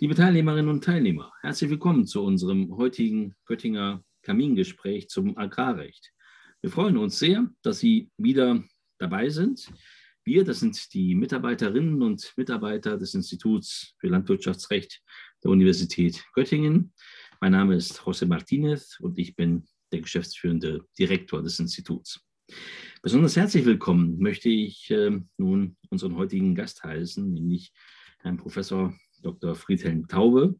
Liebe Teilnehmerinnen und Teilnehmer, herzlich willkommen zu unserem heutigen Göttinger Kamingespräch zum Agrarrecht. Wir freuen uns sehr, dass Sie wieder dabei sind. Wir, das sind die Mitarbeiterinnen und Mitarbeiter des Instituts für Landwirtschaftsrecht der Universität Göttingen. Mein Name ist José Martínez und ich bin der geschäftsführende Direktor des Instituts. Besonders herzlich willkommen möchte ich äh, nun unseren heutigen Gast heißen, nämlich Herrn Professor Dr. Friedhelm Taube.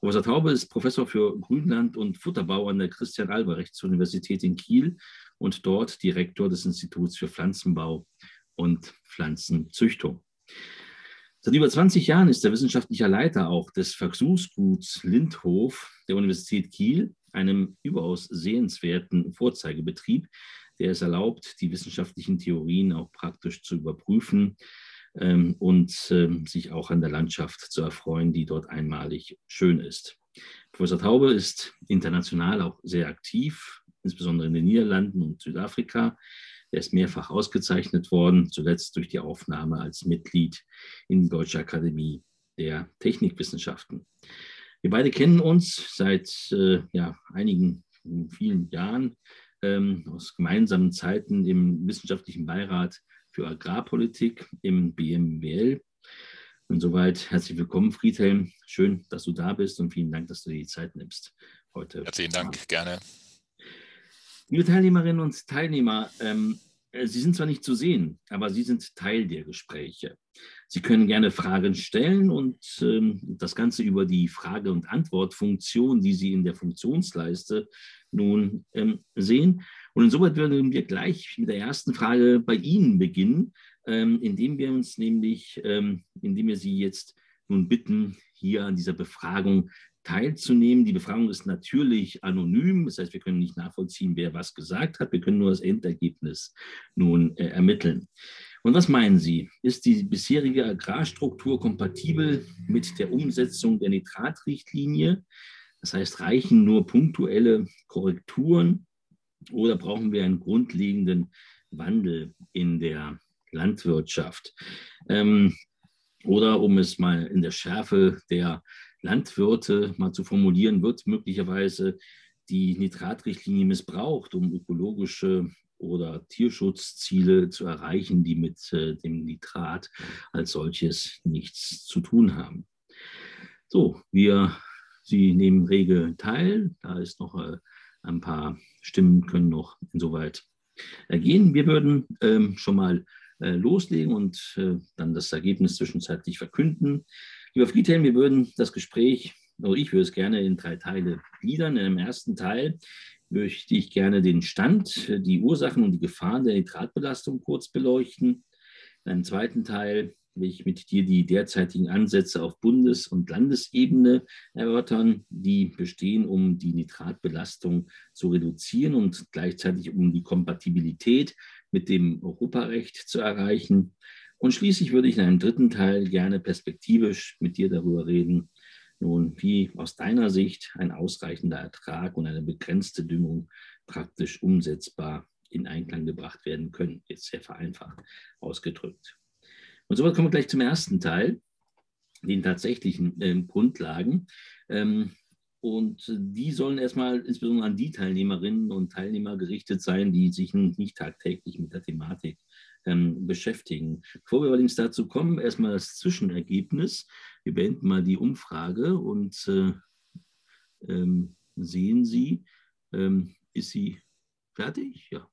Professor Taube ist Professor für Grünland und Futterbau an der Christian-Albrechts-Universität in Kiel und dort Direktor des Instituts für Pflanzenbau und Pflanzenzüchtung. Seit über 20 Jahren ist er wissenschaftlicher Leiter auch des Versuchsguts Lindhof der Universität Kiel, einem überaus sehenswerten Vorzeigebetrieb, der es erlaubt, die wissenschaftlichen Theorien auch praktisch zu überprüfen, und ähm, sich auch an der Landschaft zu erfreuen, die dort einmalig schön ist. Professor Taube ist international auch sehr aktiv, insbesondere in den Niederlanden und Südafrika. Er ist mehrfach ausgezeichnet worden, zuletzt durch die Aufnahme als Mitglied in die Deutsche Akademie der Technikwissenschaften. Wir beide kennen uns seit äh, ja, einigen vielen Jahren ähm, aus gemeinsamen Zeiten im wissenschaftlichen Beirat für Agrarpolitik im BMWL. Insoweit herzlich willkommen, Friedhelm. Schön, dass du da bist und vielen Dank, dass du dir die Zeit nimmst heute. Herzlichen Dank, gerne. Liebe Teilnehmerinnen und Teilnehmer, ähm, äh, Sie sind zwar nicht zu sehen, aber Sie sind Teil der Gespräche. Sie können gerne Fragen stellen und ähm, das Ganze über die Frage- und Antwortfunktion, die Sie in der Funktionsleiste nun ähm, sehen. Und insoweit würden wir gleich mit der ersten Frage bei Ihnen beginnen, ähm, indem wir uns nämlich, ähm, indem wir Sie jetzt nun bitten, hier an dieser Befragung teilzunehmen. Die Befragung ist natürlich anonym, das heißt, wir können nicht nachvollziehen, wer was gesagt hat. Wir können nur das Endergebnis nun äh, ermitteln. Und was meinen Sie? Ist die bisherige Agrarstruktur kompatibel mit der Umsetzung der Nitratrichtlinie? Das heißt, reichen nur punktuelle Korrekturen oder brauchen wir einen grundlegenden Wandel in der Landwirtschaft? Ähm, oder um es mal in der Schärfe der Landwirte mal zu formulieren, wird möglicherweise die Nitratrichtlinie missbraucht, um ökologische oder Tierschutzziele zu erreichen, die mit äh, dem Nitrat als solches nichts zu tun haben. So, wir, Sie nehmen rege teil. Da ist noch äh, ein paar Stimmen können noch insoweit ergehen. Wir würden ähm, schon mal loslegen und äh, dann das Ergebnis zwischenzeitlich verkünden. Lieber Friedhelm, wir würden das Gespräch, oder ich würde es gerne in drei Teile gliedern. In dem ersten Teil möchte ich gerne den Stand, die Ursachen und die Gefahren der Nitratbelastung kurz beleuchten. In einem zweiten Teil will ich mit dir die derzeitigen Ansätze auf Bundes- und Landesebene erörtern, die bestehen, um die Nitratbelastung zu reduzieren und gleichzeitig um die Kompatibilität mit dem Europarecht zu erreichen. Und schließlich würde ich in einem dritten Teil gerne perspektivisch mit dir darüber reden, nun, wie aus deiner Sicht ein ausreichender Ertrag und eine begrenzte Düngung praktisch umsetzbar in Einklang gebracht werden können, jetzt sehr vereinfacht ausgedrückt. Und somit kommen wir gleich zum ersten Teil, den tatsächlichen äh, Grundlagen. Ähm, und die sollen erstmal insbesondere an die Teilnehmerinnen und Teilnehmer gerichtet sein, die sich nicht tagtäglich mit der Thematik ähm, beschäftigen. Bevor wir allerdings dazu kommen, erstmal das Zwischenergebnis. Wir beenden mal die Umfrage und äh, ähm, sehen Sie, ähm, ist sie fertig? Ja.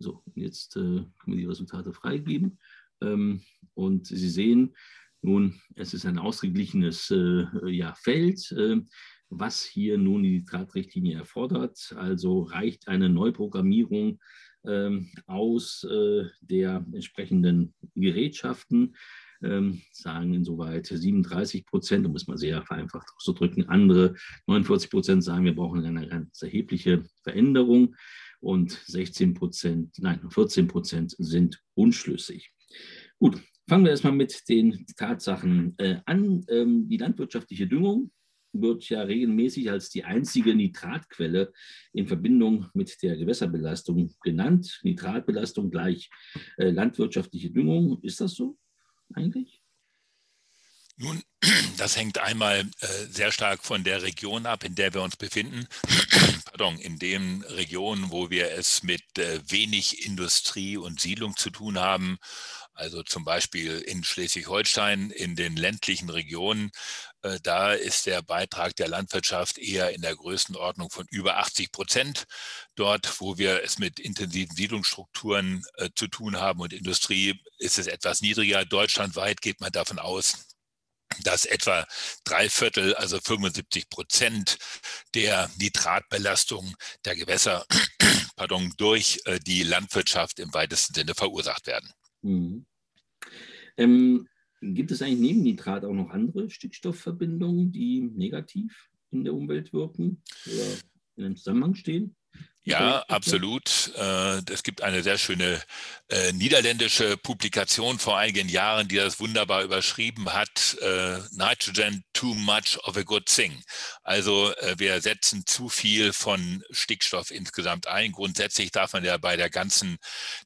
So, jetzt äh, können wir die Resultate freigeben. Ähm, und Sie sehen nun, es ist ein ausgeglichenes äh, ja, Feld, äh, was hier nun die Nitratrichtlinie erfordert. Also reicht eine Neuprogrammierung ähm, aus äh, der entsprechenden Gerätschaften. Ähm, sagen insoweit 37 Prozent, um es mal sehr vereinfacht auszudrücken. Andere 49 Prozent sagen, wir brauchen eine ganz erhebliche Veränderung und 16 Prozent, nein, 14 Prozent sind unschlüssig. Gut, fangen wir erstmal mit den Tatsachen äh, an. Ähm, die landwirtschaftliche Düngung wird ja regelmäßig als die einzige Nitratquelle in Verbindung mit der Gewässerbelastung genannt. Nitratbelastung gleich äh, landwirtschaftliche Düngung. Ist das so eigentlich? Nun, das hängt einmal äh, sehr stark von der Region ab, in der wir uns befinden. Pardon, in den Regionen, wo wir es mit äh, wenig Industrie und Siedlung zu tun haben, also zum Beispiel in Schleswig-Holstein, in den ländlichen Regionen, äh, da ist der Beitrag der Landwirtschaft eher in der Größenordnung von über 80 Prozent. Dort, wo wir es mit intensiven Siedlungsstrukturen zu tun haben und Industrie, ist es etwas niedriger. Deutschlandweit geht man davon aus, dass etwa drei Viertel, also 75 Prozent der Nitratbelastung der Gewässer pardon, durch äh, die Landwirtschaft im weitesten Sinne verursacht werden. Mhm. Ähm, gibt es eigentlich neben Nitrat auch noch andere Stickstoffverbindungen, die negativ in der Umwelt wirken oder in einem Zusammenhang stehen? Ja, absolut. Äh, es gibt eine sehr schöne äh, niederländische Publikation vor einigen Jahren, die das wunderbar überschrieben hat. Äh, Nitrogen too much of a good thing. Also wir setzen zu viel von Stickstoff insgesamt ein. Grundsätzlich darf man ja bei der ganzen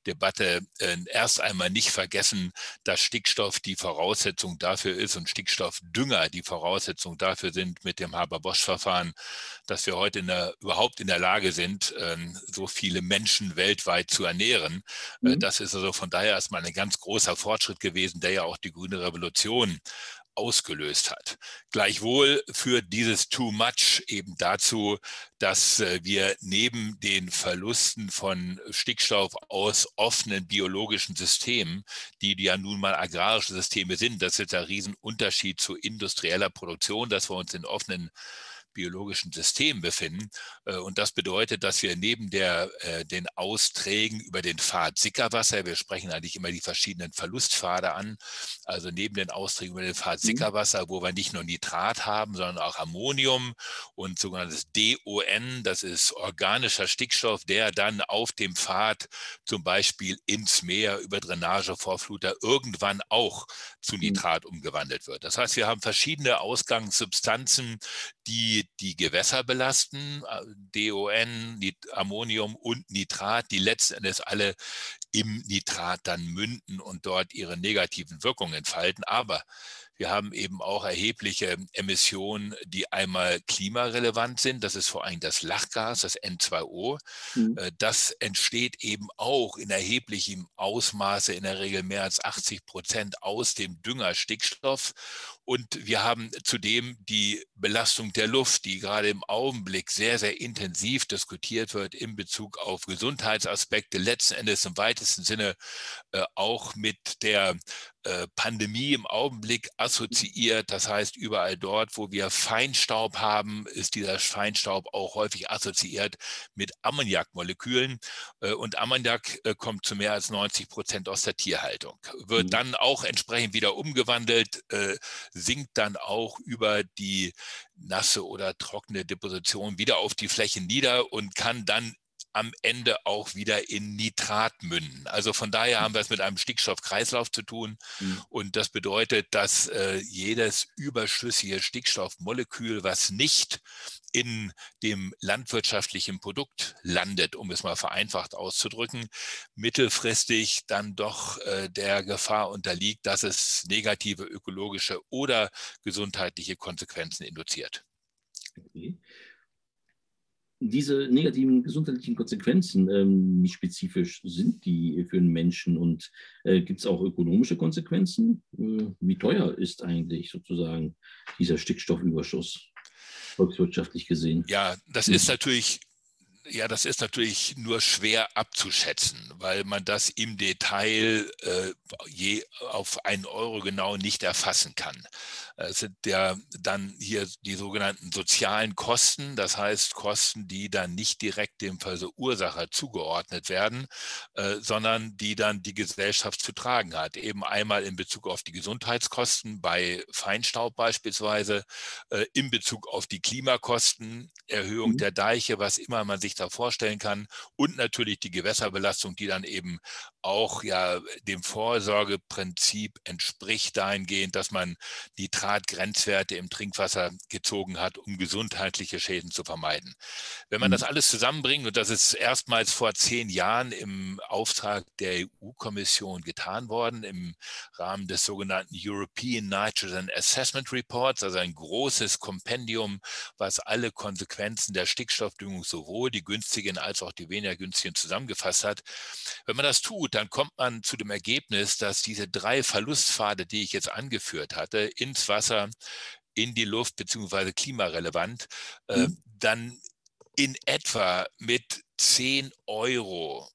Debatte erst einmal nicht vergessen, dass Stickstoff die Voraussetzung dafür ist und Stickstoffdünger die Voraussetzung dafür sind mit dem Haber-Bosch-Verfahren, dass wir heute in der, überhaupt in der Lage sind, ähm, so viele Menschen weltweit zu ernähren. Äh, mhm. Das ist also von daher erstmal ein ganz großer Fortschritt gewesen, der ja auch die grüne Revolution ausgelöst hat. Gleichwohl führt dieses Too Much eben dazu, dass äh, wir neben den Verlusten von Stickstoff aus offenen biologischen Systemen, die ja nun mal agrarische Systeme sind, das ist der Riesenunterschied zu industrieller Produktion, dass wir uns in offenen biologischen System befinden. Äh, und das bedeutet, dass wir neben der, äh, den Austrägen über den Pfad Sickerwasser, wir sprechen eigentlich immer die verschiedenen Verlustpfade an, also neben den Austrägen über den Pfad mhm. Sickerwasser, wo wir nicht nur Nitrat haben, sondern auch Ammonium und sogenanntes DON, das ist organischer Stickstoff, der dann auf dem Pfad zum Beispiel ins Meer über Drainagevorfluter irgendwann auch zu mhm. Nitrat umgewandelt wird. Das heißt, wir haben verschiedene Ausgangssubstanzen, die die Gewässer belasten, äh, DON, Ammonium und Nitrat, die letzten Endes alle im Nitrat dann münden und dort ihre negativen Wirkungen entfalten. Aber wir haben eben auch erhebliche Emissionen, die einmal klimarelevant sind. Das ist vor allem das Lachgas, das N2O. Mhm. Äh, das entsteht eben auch in erheblichem Ausmaße, in der Regel mehr als 80 Prozent aus dem Dünger Stickstoff. Und wir haben zudem die Belastung der Luft, die gerade im Augenblick sehr, sehr intensiv diskutiert wird in Bezug auf Gesundheitsaspekte, letzten Endes im weitesten Sinne äh, auch mit der äh, Pandemie im Augenblick assoziiert. Das heißt, überall dort, wo wir Feinstaub haben, ist dieser Feinstaub auch häufig assoziiert mit Ammoniakmolekülen. Äh, und Ammoniak äh, kommt zu mehr als 90 Prozent aus der Tierhaltung. Wird mhm. dann auch entsprechend wieder umgewandelt, sinkt dann auch über die nasse oder trockene Deposition wieder auf die Fläche nieder und kann dann am Ende auch wieder in Nitrat münden. Also von daher haben wir es mit einem Stickstoffkreislauf zu tun. Mhm. Und das bedeutet, dass äh, jedes überschüssige Stickstoffmolekül, was nicht in dem landwirtschaftlichen Produkt landet, um es mal vereinfacht auszudrücken, mittelfristig dann doch äh, der Gefahr unterliegt, dass es negative ökologische oder gesundheitliche Konsequenzen induziert. Okay diese negativen gesundheitlichen Konsequenzen, ähm, wie spezifisch sind die für den Menschen und äh, gibt es auch ökonomische Konsequenzen? Äh, wie teuer ist eigentlich sozusagen dieser Stickstoffüberschuss volkswirtschaftlich gesehen? Ja, das ist natürlich ja, das ist natürlich nur schwer abzuschätzen, weil man das im Detail äh, je auf einen Euro genau nicht erfassen kann. Es sind ja dann hier die sogenannten sozialen Kosten, das heißt Kosten, die dann nicht direkt dem Verursacher zugeordnet werden, äh, sondern die dann die Gesellschaft zu tragen hat. Eben einmal in Bezug auf die Gesundheitskosten bei Feinstaub beispielsweise, äh, in Bezug auf die Klimakosten, Erhöhung mhm. der Deiche, was immer man sich da vorstellen kann. Und natürlich die Gewässerbelastung, die dann eben auch ja dem Vorsorgeprinzip entspricht dahingehend, dass man Nitratgrenzwerte im Trinkwasser gezogen hat, um gesundheitliche Schäden zu vermeiden. Wenn man das mhm. alles zusammenbringt, und das ist erstmals vor zehn Jahren im Auftrag der EU-Kommission getan worden, im Rahmen des sogenannten European Nitrogen Assessment Reports, also ein großes Kompendium, was alle Konsequenzen der Stickstoffdüngung, sowohl die günstigen als auch die weniger günstigen, zusammengefasst hat. Wenn man das tut, dann kommt man zu dem Ergebnis, dass diese drei Verlustpfade, die ich jetzt angeführt hatte, ins Wasser, in die Luft beziehungsweise klimarelevant, äh, mhm. dann in etwa mit 10 Euro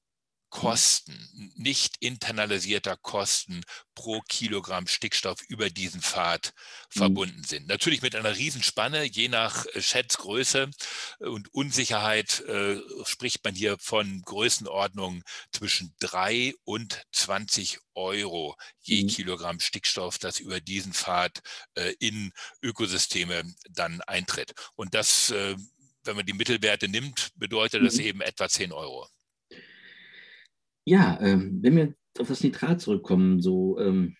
Kosten, nicht internalisierter Kosten pro Kilogramm Stickstoff über diesen Pfad mhm. verbunden sind. Natürlich mit einer Riesenspanne, je nach äh, Schätzgröße und Unsicherheit äh, spricht man hier von Größenordnungen zwischen 3 und 20 Euro je mhm. Kilogramm Stickstoff, das über diesen Pfad äh, in Ökosysteme dann eintritt. Und das, äh, wenn man die Mittelwerte nimmt, bedeutet das mhm. eben etwa 10 Euro. Ja, ähm, wenn wir auf das Nitrat zurückkommen, so ähm,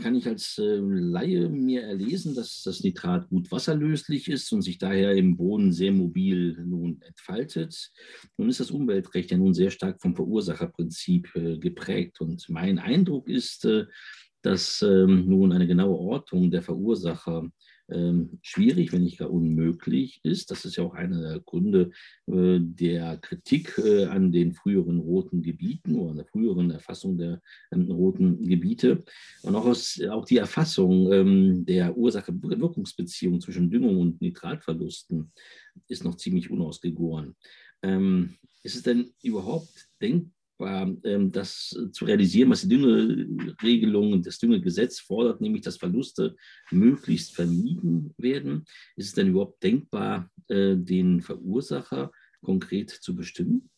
kann ich als äh, Laie mir erlesen, dass das Nitrat gut wasserlöslich ist und sich daher im Boden sehr mobil nun entfaltet. Nun ist das Umweltrecht ja nun sehr stark vom Verursacherprinzip äh, geprägt. Und mein Eindruck ist, äh, dass ähm, nun eine genaue Ortung der Verursacher ähm, schwierig, wenn nicht gar unmöglich ist. Das ist ja auch einer der Gründe äh, der Kritik äh, an den früheren roten Gebieten oder an der früheren Erfassung der ähm, roten Gebiete. Und auch, aus, auch die Erfassung ähm, der Ursache-Wirkungsbeziehung zwischen Düngung und Nitratverlusten ist noch ziemlich unausgegoren. Ähm, ist es denn überhaupt denkbar, war, ähm, das zu realisieren, was die Düngeregelung und das Düngegesetz fordert, nämlich dass Verluste möglichst vermieden werden. Ist es denn überhaupt denkbar, äh, den Verursacher konkret zu bestimmen?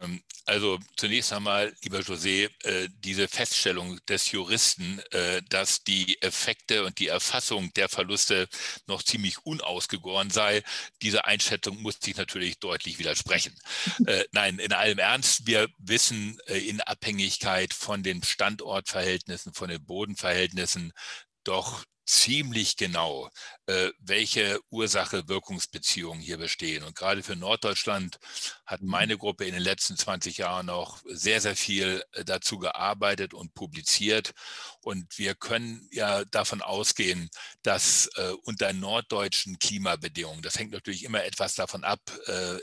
Ähm, also zunächst einmal, lieber José, äh, diese Feststellung des Juristen, äh, dass die Effekte und die Erfassung der Verluste noch ziemlich unausgegoren sei, diese Einschätzung muss sich natürlich deutlich widersprechen. Äh, nein, in allem Ernst, wir wissen in Abhängigkeit von den Standortverhältnissen, von den Bodenverhältnissen, doch ziemlich genau, äh, welche Ursache-Wirkungsbeziehungen hier bestehen. Und gerade für Norddeutschland hat mhm. meine Gruppe in den letzten 20 Jahren noch sehr, sehr viel äh, dazu gearbeitet und publiziert. Und wir können ja davon ausgehen, dass äh, unter norddeutschen Klimabedingungen, das hängt natürlich immer etwas davon ab,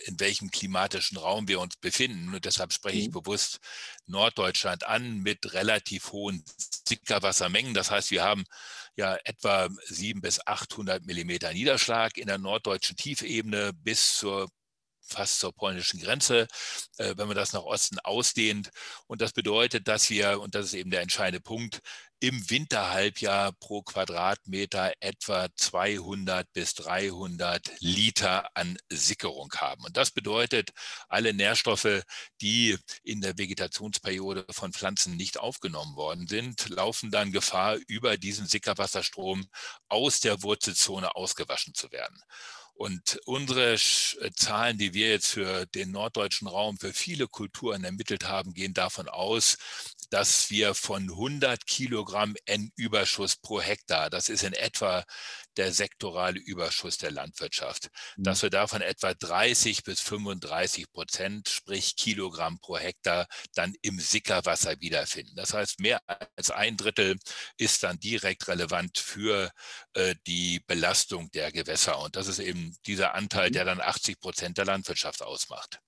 in welchem klimatischen Raum wir uns befinden. Und deshalb spreche ich mhm. bewusst Norddeutschland an mit relativ hohen Sickerwassermengen. Das heißt, wir haben ja etwa 700 bis 800 Millimeter Niederschlag in der norddeutschen Tiefebene bis zur fast zur polnischen Grenze, äh, wenn man das nach Osten ausdehnt. Und das bedeutet, dass wir, und das ist eben der entscheidende Punkt, im Winterhalbjahr pro Quadratmeter etwa 200 bis 300 Liter an Sickerung haben. Und das bedeutet, alle Nährstoffe, die in der Vegetationsperiode von Pflanzen nicht aufgenommen worden sind, laufen dann Gefahr, über diesen Sickerwasserstrom aus der Wurzelzone ausgewaschen zu werden. Und unsere äh, Zahlen, die wir jetzt für den norddeutschen Raum für viele Kulturen ermittelt haben, gehen davon aus, dass wir von 100 Kilogramm N-Überschuss pro Hektar, das ist in etwa der sektorale Überschuss der Landwirtschaft, mhm. dass wir davon etwa 30 bis 35 Prozent, sprich Kilogramm pro Hektar, dann im Sickerwasser wiederfinden. Das heißt, mehr als ein Drittel ist dann direkt relevant für äh, die Belastung der Gewässer. Und das ist eben dieser Anteil, mhm. der dann 80 Prozent der Landwirtschaft ausmacht.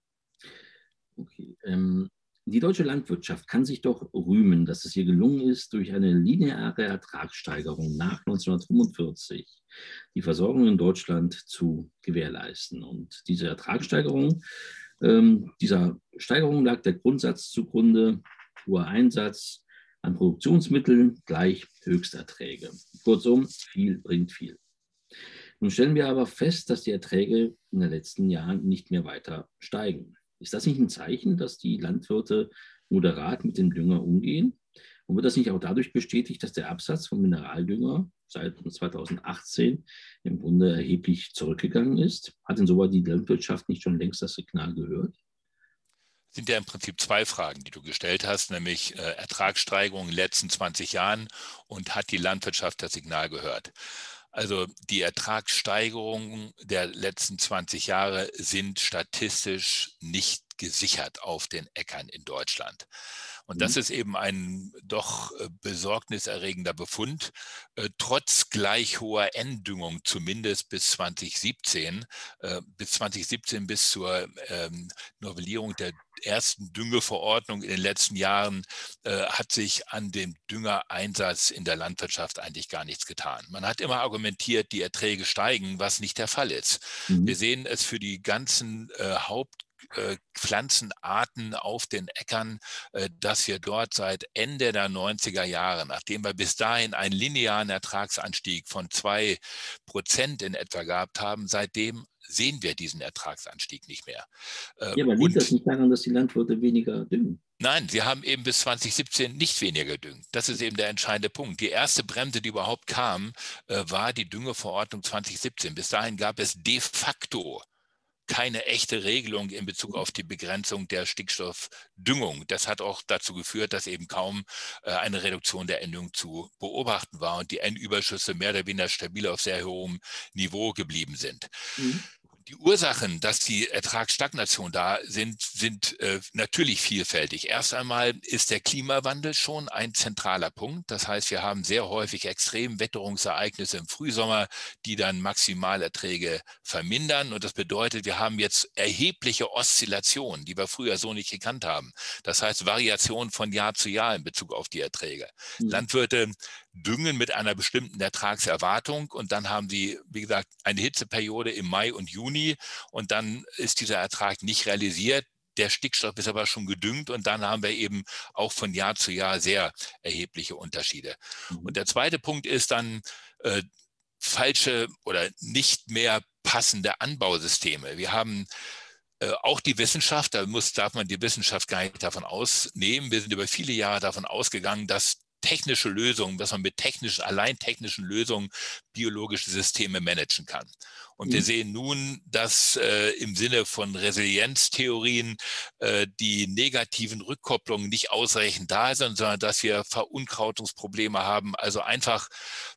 Okay. Ähm, die deutsche Landwirtschaft kann sich doch rühmen, dass es ihr gelungen ist, durch eine lineare Ertragssteigerung nach 1945 die Versorgung in Deutschland zu gewährleisten. Und diese Ertragssteigerung, ähm, dieser Steigerung lag der Grundsatz zugrunde, hoher Einsatz an Produktionsmitteln gleich Höchsterträge. Kurzum, viel bringt viel. Nun stellen wir aber fest, dass die Erträge in den letzten Jahren nicht mehr weiter steigen. Ist das nicht ein Zeichen, dass die Landwirte moderat mit dem Dünger umgehen? Und wird das nicht auch dadurch bestätigt, dass der Absatz von Mineraldünger seit 2018 im Grunde erheblich zurückgegangen ist? Hat insoweit die Landwirtschaft nicht schon längst das Signal gehört? sind ja im Prinzip zwei Fragen, die du gestellt hast, nämlich äh, Ertragssteigerung in den letzten 20 Jahren und hat die Landwirtschaft das Signal gehört. Also die Ertragssteigerungen der letzten 20 Jahre sind statistisch nicht gesichert auf den Äckern in Deutschland. Und das mhm. ist eben ein doch äh, besorgniserregender Befund. Äh, trotz gleich hoher Enddüngung, zumindest bis 2017, äh, bis 2017 bis zur ähm, Novellierung der ersten Düngeverordnung in den letzten Jahren hat sich an dem Düngereinsatz in der Landwirtschaft eigentlich gar nichts getan. Man hat immer argumentiert, die Erträge steigen, was nicht der Fall ist. Mhm. Wir sehen es für die ganzen Haupt Pflanzenarten auf den Äckern, äh, dass wir dort seit Ende der 90er Jahre, nachdem wir bis dahin einen linearen Ertragsanstieg von zwei Prozent in etwa gehabt haben, seitdem sehen wir diesen Ertragsanstieg nicht mehr. Äh, ja, aber liegt das nicht daran, dass die Landwirte weniger düngen? Nein, sie haben eben bis 2017 nicht weniger gedüngt. Das ist eben der entscheidende Punkt. Die erste Bremse, die überhaupt kam, war die Düngeverordnung 2017. Bis dahin gab es de facto keine echte Regelung in Bezug auf die Begrenzung der Stickstoffdüngung. Das hat auch dazu geführt, dass eben kaum äh, eine Reduktion der Endung zu beobachten war und die Endüberschüsse mehr oder weniger stabil auf sehr hohem Niveau geblieben sind. Mhm die Ursachen, dass die Ertragsstagnation da sind, sind äh, natürlich vielfältig. Erst einmal ist der Klimawandel schon ein zentraler Punkt. Das heißt, wir haben sehr häufig extrem Wetterungsereignisse im Frühsommer, die dann Maximalerträge vermindern. Und das bedeutet, wir haben jetzt erhebliche Oszillationen, die wir früher so nicht gekannt haben. Das heißt, Variationen von Jahr zu Jahr in Bezug auf die Erträge. Mhm. Landwirte düngen mit einer bestimmten Ertragserwartung und dann haben sie, wie gesagt, eine Hitzeperiode im Mai und Juni und dann ist dieser Ertrag nicht realisiert. Der Stickstoff ist aber schon gedüngt und dann haben wir eben auch von Jahr zu Jahr sehr erhebliche Unterschiede. Mhm. Und der zweite Punkt ist dann äh, falsche oder nicht mehr passende Anbausysteme. Wir haben äh, auch die Wissenschaft, da muss, darf man die Wissenschaft gar nicht davon ausnehmen. Wir sind über viele Jahre davon ausgegangen, dass technische Lösungen, dass man mit technischen, allein technischen Lösungen biologische Systeme managen kann. Und mhm. wir sehen nun, dass äh, im Sinne von Resilienztheorien äh, die negativen Rückkopplungen nicht ausreichend da sind, sondern dass wir Verunkrautungsprobleme haben, also einfach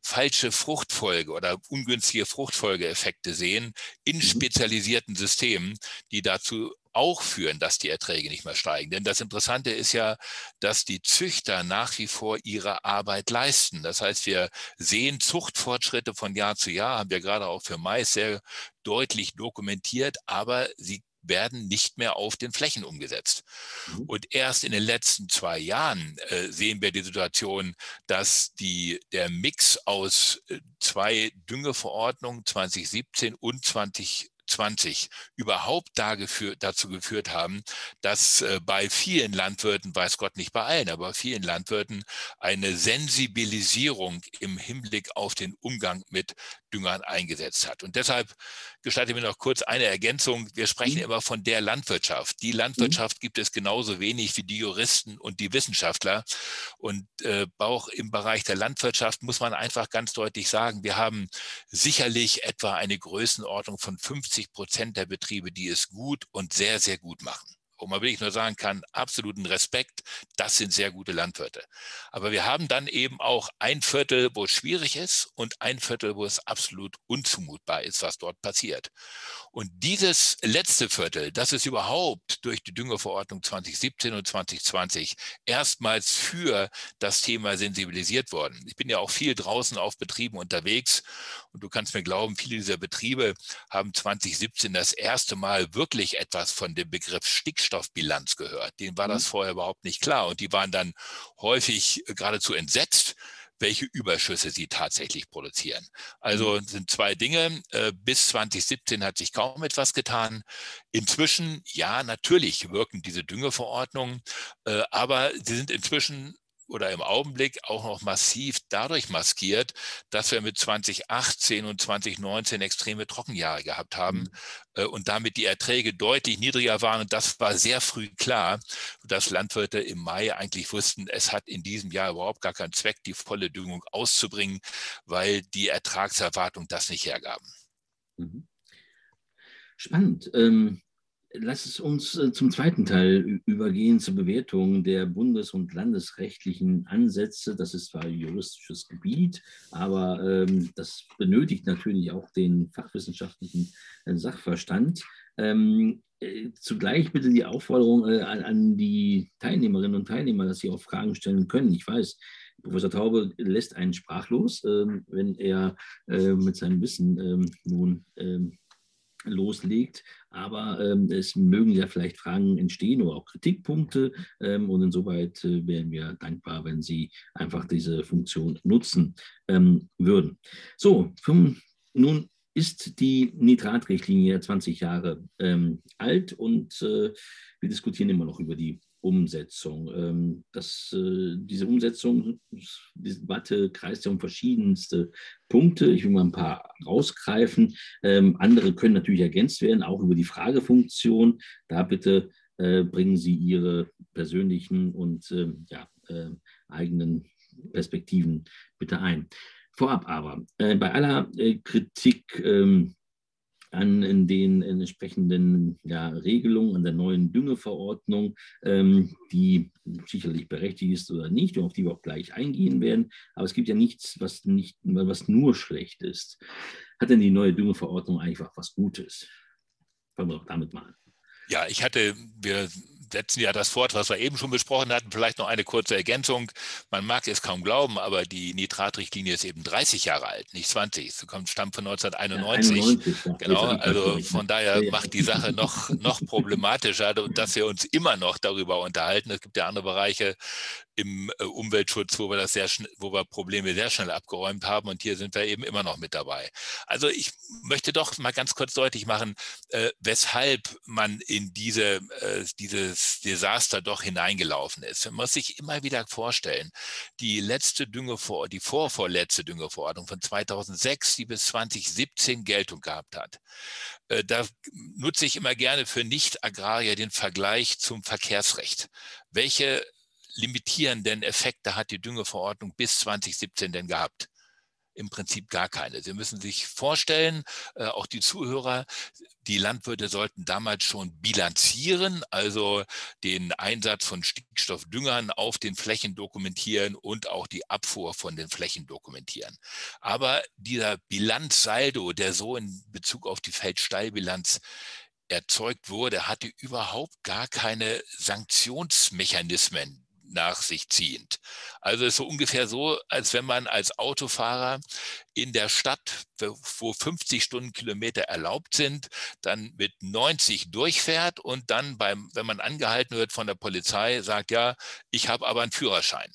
falsche Fruchtfolge oder ungünstige Fruchtfolgeeffekte sehen in mhm. spezialisierten Systemen, die dazu auch führen, dass die Erträge nicht mehr steigen. Denn das Interessante ist ja, dass die Züchter nach wie vor ihre Arbeit leisten. Das heißt, wir sehen Zuchtfortschritte von Jahr zu Jahr, haben wir gerade auch für Mais sehr deutlich dokumentiert, aber sie werden nicht mehr auf den Flächen umgesetzt. Mhm. Und erst in den letzten zwei Jahren äh, sehen wir die Situation, dass die, der Mix aus äh, zwei Düngeverordnungen 2017 und 20 20 überhaupt dazu geführt haben, dass äh, bei vielen Landwirten, weiß Gott nicht bei allen, aber vielen Landwirten eine Sensibilisierung im Hinblick auf den Umgang mit Düngern eingesetzt hat. Und deshalb gestatte mir noch kurz eine Ergänzung. Wir sprechen mhm. immer von der Landwirtschaft. Die Landwirtschaft mhm. gibt es genauso wenig wie die Juristen und die Wissenschaftler. Und äh, auch im Bereich der Landwirtschaft muss man einfach ganz deutlich sagen, wir haben sicherlich etwa eine Größenordnung von 50 Prozent der Betriebe, die es gut und sehr, sehr gut machen wo man wirklich nur sagen kann, absoluten Respekt, das sind sehr gute Landwirte. Aber wir haben dann eben auch ein Viertel, wo es schwierig ist und ein Viertel, wo es absolut unzumutbar ist, was dort passiert. Und dieses letzte Viertel, das ist überhaupt durch die Düngeverordnung 2017 und 2020 erstmals für das Thema sensibilisiert worden. Ich bin ja auch viel draußen auf Betrieben unterwegs und du kannst mir glauben, viele dieser Betriebe haben 2017 das erste Mal wirklich etwas von dem Begriff Stickstoff Stickstoffbilanz gehört. Denen war das mhm. vorher überhaupt nicht klar. Und die waren dann häufig äh, geradezu entsetzt, welche Überschüsse sie tatsächlich produzieren. Also mhm. sind zwei Dinge. Äh, bis 2017 hat sich kaum etwas getan. Inzwischen, ja, natürlich wirken diese Düngeverordnungen, äh, aber sie sind inzwischen oder im Augenblick auch noch massiv dadurch maskiert, dass wir mit 2018 und 2019 extreme Trockenjahre gehabt haben mhm. Äh, und damit die Erträge deutlich niedriger waren. Und das war sehr früh klar, dass Landwirte im Mai eigentlich wussten, es hat in diesem Jahr überhaupt gar keinen Zweck, die volle Düngung auszubringen, weil die Ertragserwartung das nicht hergaben. Mhm. Spannend. Ähm lass es uns äh, zum zweiten Teil übergehen, zur Bewertung der bundes- und landesrechtlichen Ansätze. Das ist zwar juristisches Gebiet, aber ähm, das benötigt natürlich auch den fachwissenschaftlichen äh, Sachverstand. Ähm, äh, zugleich bitte die Aufforderung äh, an, an, die Teilnehmerinnen und Teilnehmer, dass sie auch Fragen stellen können. Ich weiß, Professor Taube lässt einen sprachlos, ähm, wenn er äh, mit seinem Wissen ähm, nun ähm, loslegt. Aber ähm, es mögen ja vielleicht Fragen entstehen oder auch Kritikpunkte. Ähm, und insoweit äh, wären wir dankbar, wenn Sie einfach diese Funktion nutzen ähm, würden. So, vom, nun ist die Nitratrichtlinie 20 Jahre ähm, alt und äh, wir diskutieren immer noch über die Umsetzung. Ähm, das, äh, diese Umsetzung, diese Debatte kreist ja um verschiedenste Punkte. Ich will mal ein paar rausgreifen. Ähm, andere können natürlich ergänzt werden, auch über die Fragefunktion. Da bitte äh, bringen Sie Ihre persönlichen und ähm, ja, äh, eigenen Perspektiven bitte ein. Vorab aber, bei aller Kritik an den entsprechenden ja, Regelungen, an der neuen Düngeverordnung, ähm, die sicherlich berechtigt ist oder nicht und auf die wir auch gleich eingehen werden. Aber es gibt ja nichts, was, nicht, was nur schlecht ist. Hat denn die neue Düngeverordnung einfach was Gutes? Fangen wir doch damit mal an. Ja, ich hatte, wir setzen ja das fort, was wir eben schon besprochen hatten. Vielleicht noch eine kurze Ergänzung. Man mag es kaum glauben, aber die Nitratrichtlinie ist eben 30 Jahre alt, nicht 20. Sie kommt, stammt von 1991. Ja, 91, ja. Genau, also von daher macht die Sache noch, noch problematischer, dass wir uns immer noch darüber unterhalten. Es gibt ja andere Bereiche, im äh, Umweltschutz, wo wir das sehr wo wir Probleme sehr schnell abgeräumt haben und hier sind wir eben immer noch mit dabei. Also ich möchte doch mal ganz kurz deutlich machen, äh, weshalb man in diese, äh, dieses Desaster doch hineingelaufen ist. Man muss sich immer wieder vorstellen, die letzte Düngevor die vorvorletzte Düngeverordnung von 2006, die bis 2017 Geltung gehabt hat. Äh, da nutze ich immer gerne für Nicht-Agrarier den Vergleich zum Verkehrsrecht. Welche limitierenden Effekte hat die Düngeverordnung bis 2017 denn gehabt? Im Prinzip gar keine. Sie müssen sich vorstellen, äh, auch die Zuhörer, die Landwirte sollten damals schon bilanzieren, also den Einsatz von Stickstoffdüngern auf den Flächen dokumentieren und auch die Abfuhr von den Flächen dokumentieren. Aber dieser Bilanzsaldo, der so in Bezug auf die Feldstallbilanz erzeugt wurde, hatte überhaupt gar keine Sanktionsmechanismen, nach sich ziehend. Also ist so ungefähr so, als wenn man als Autofahrer in der Stadt, wo 50 Stundenkilometer erlaubt sind, dann mit 90 durchfährt und dann beim, wenn man angehalten wird von der Polizei, sagt, ja, ich habe aber einen Führerschein.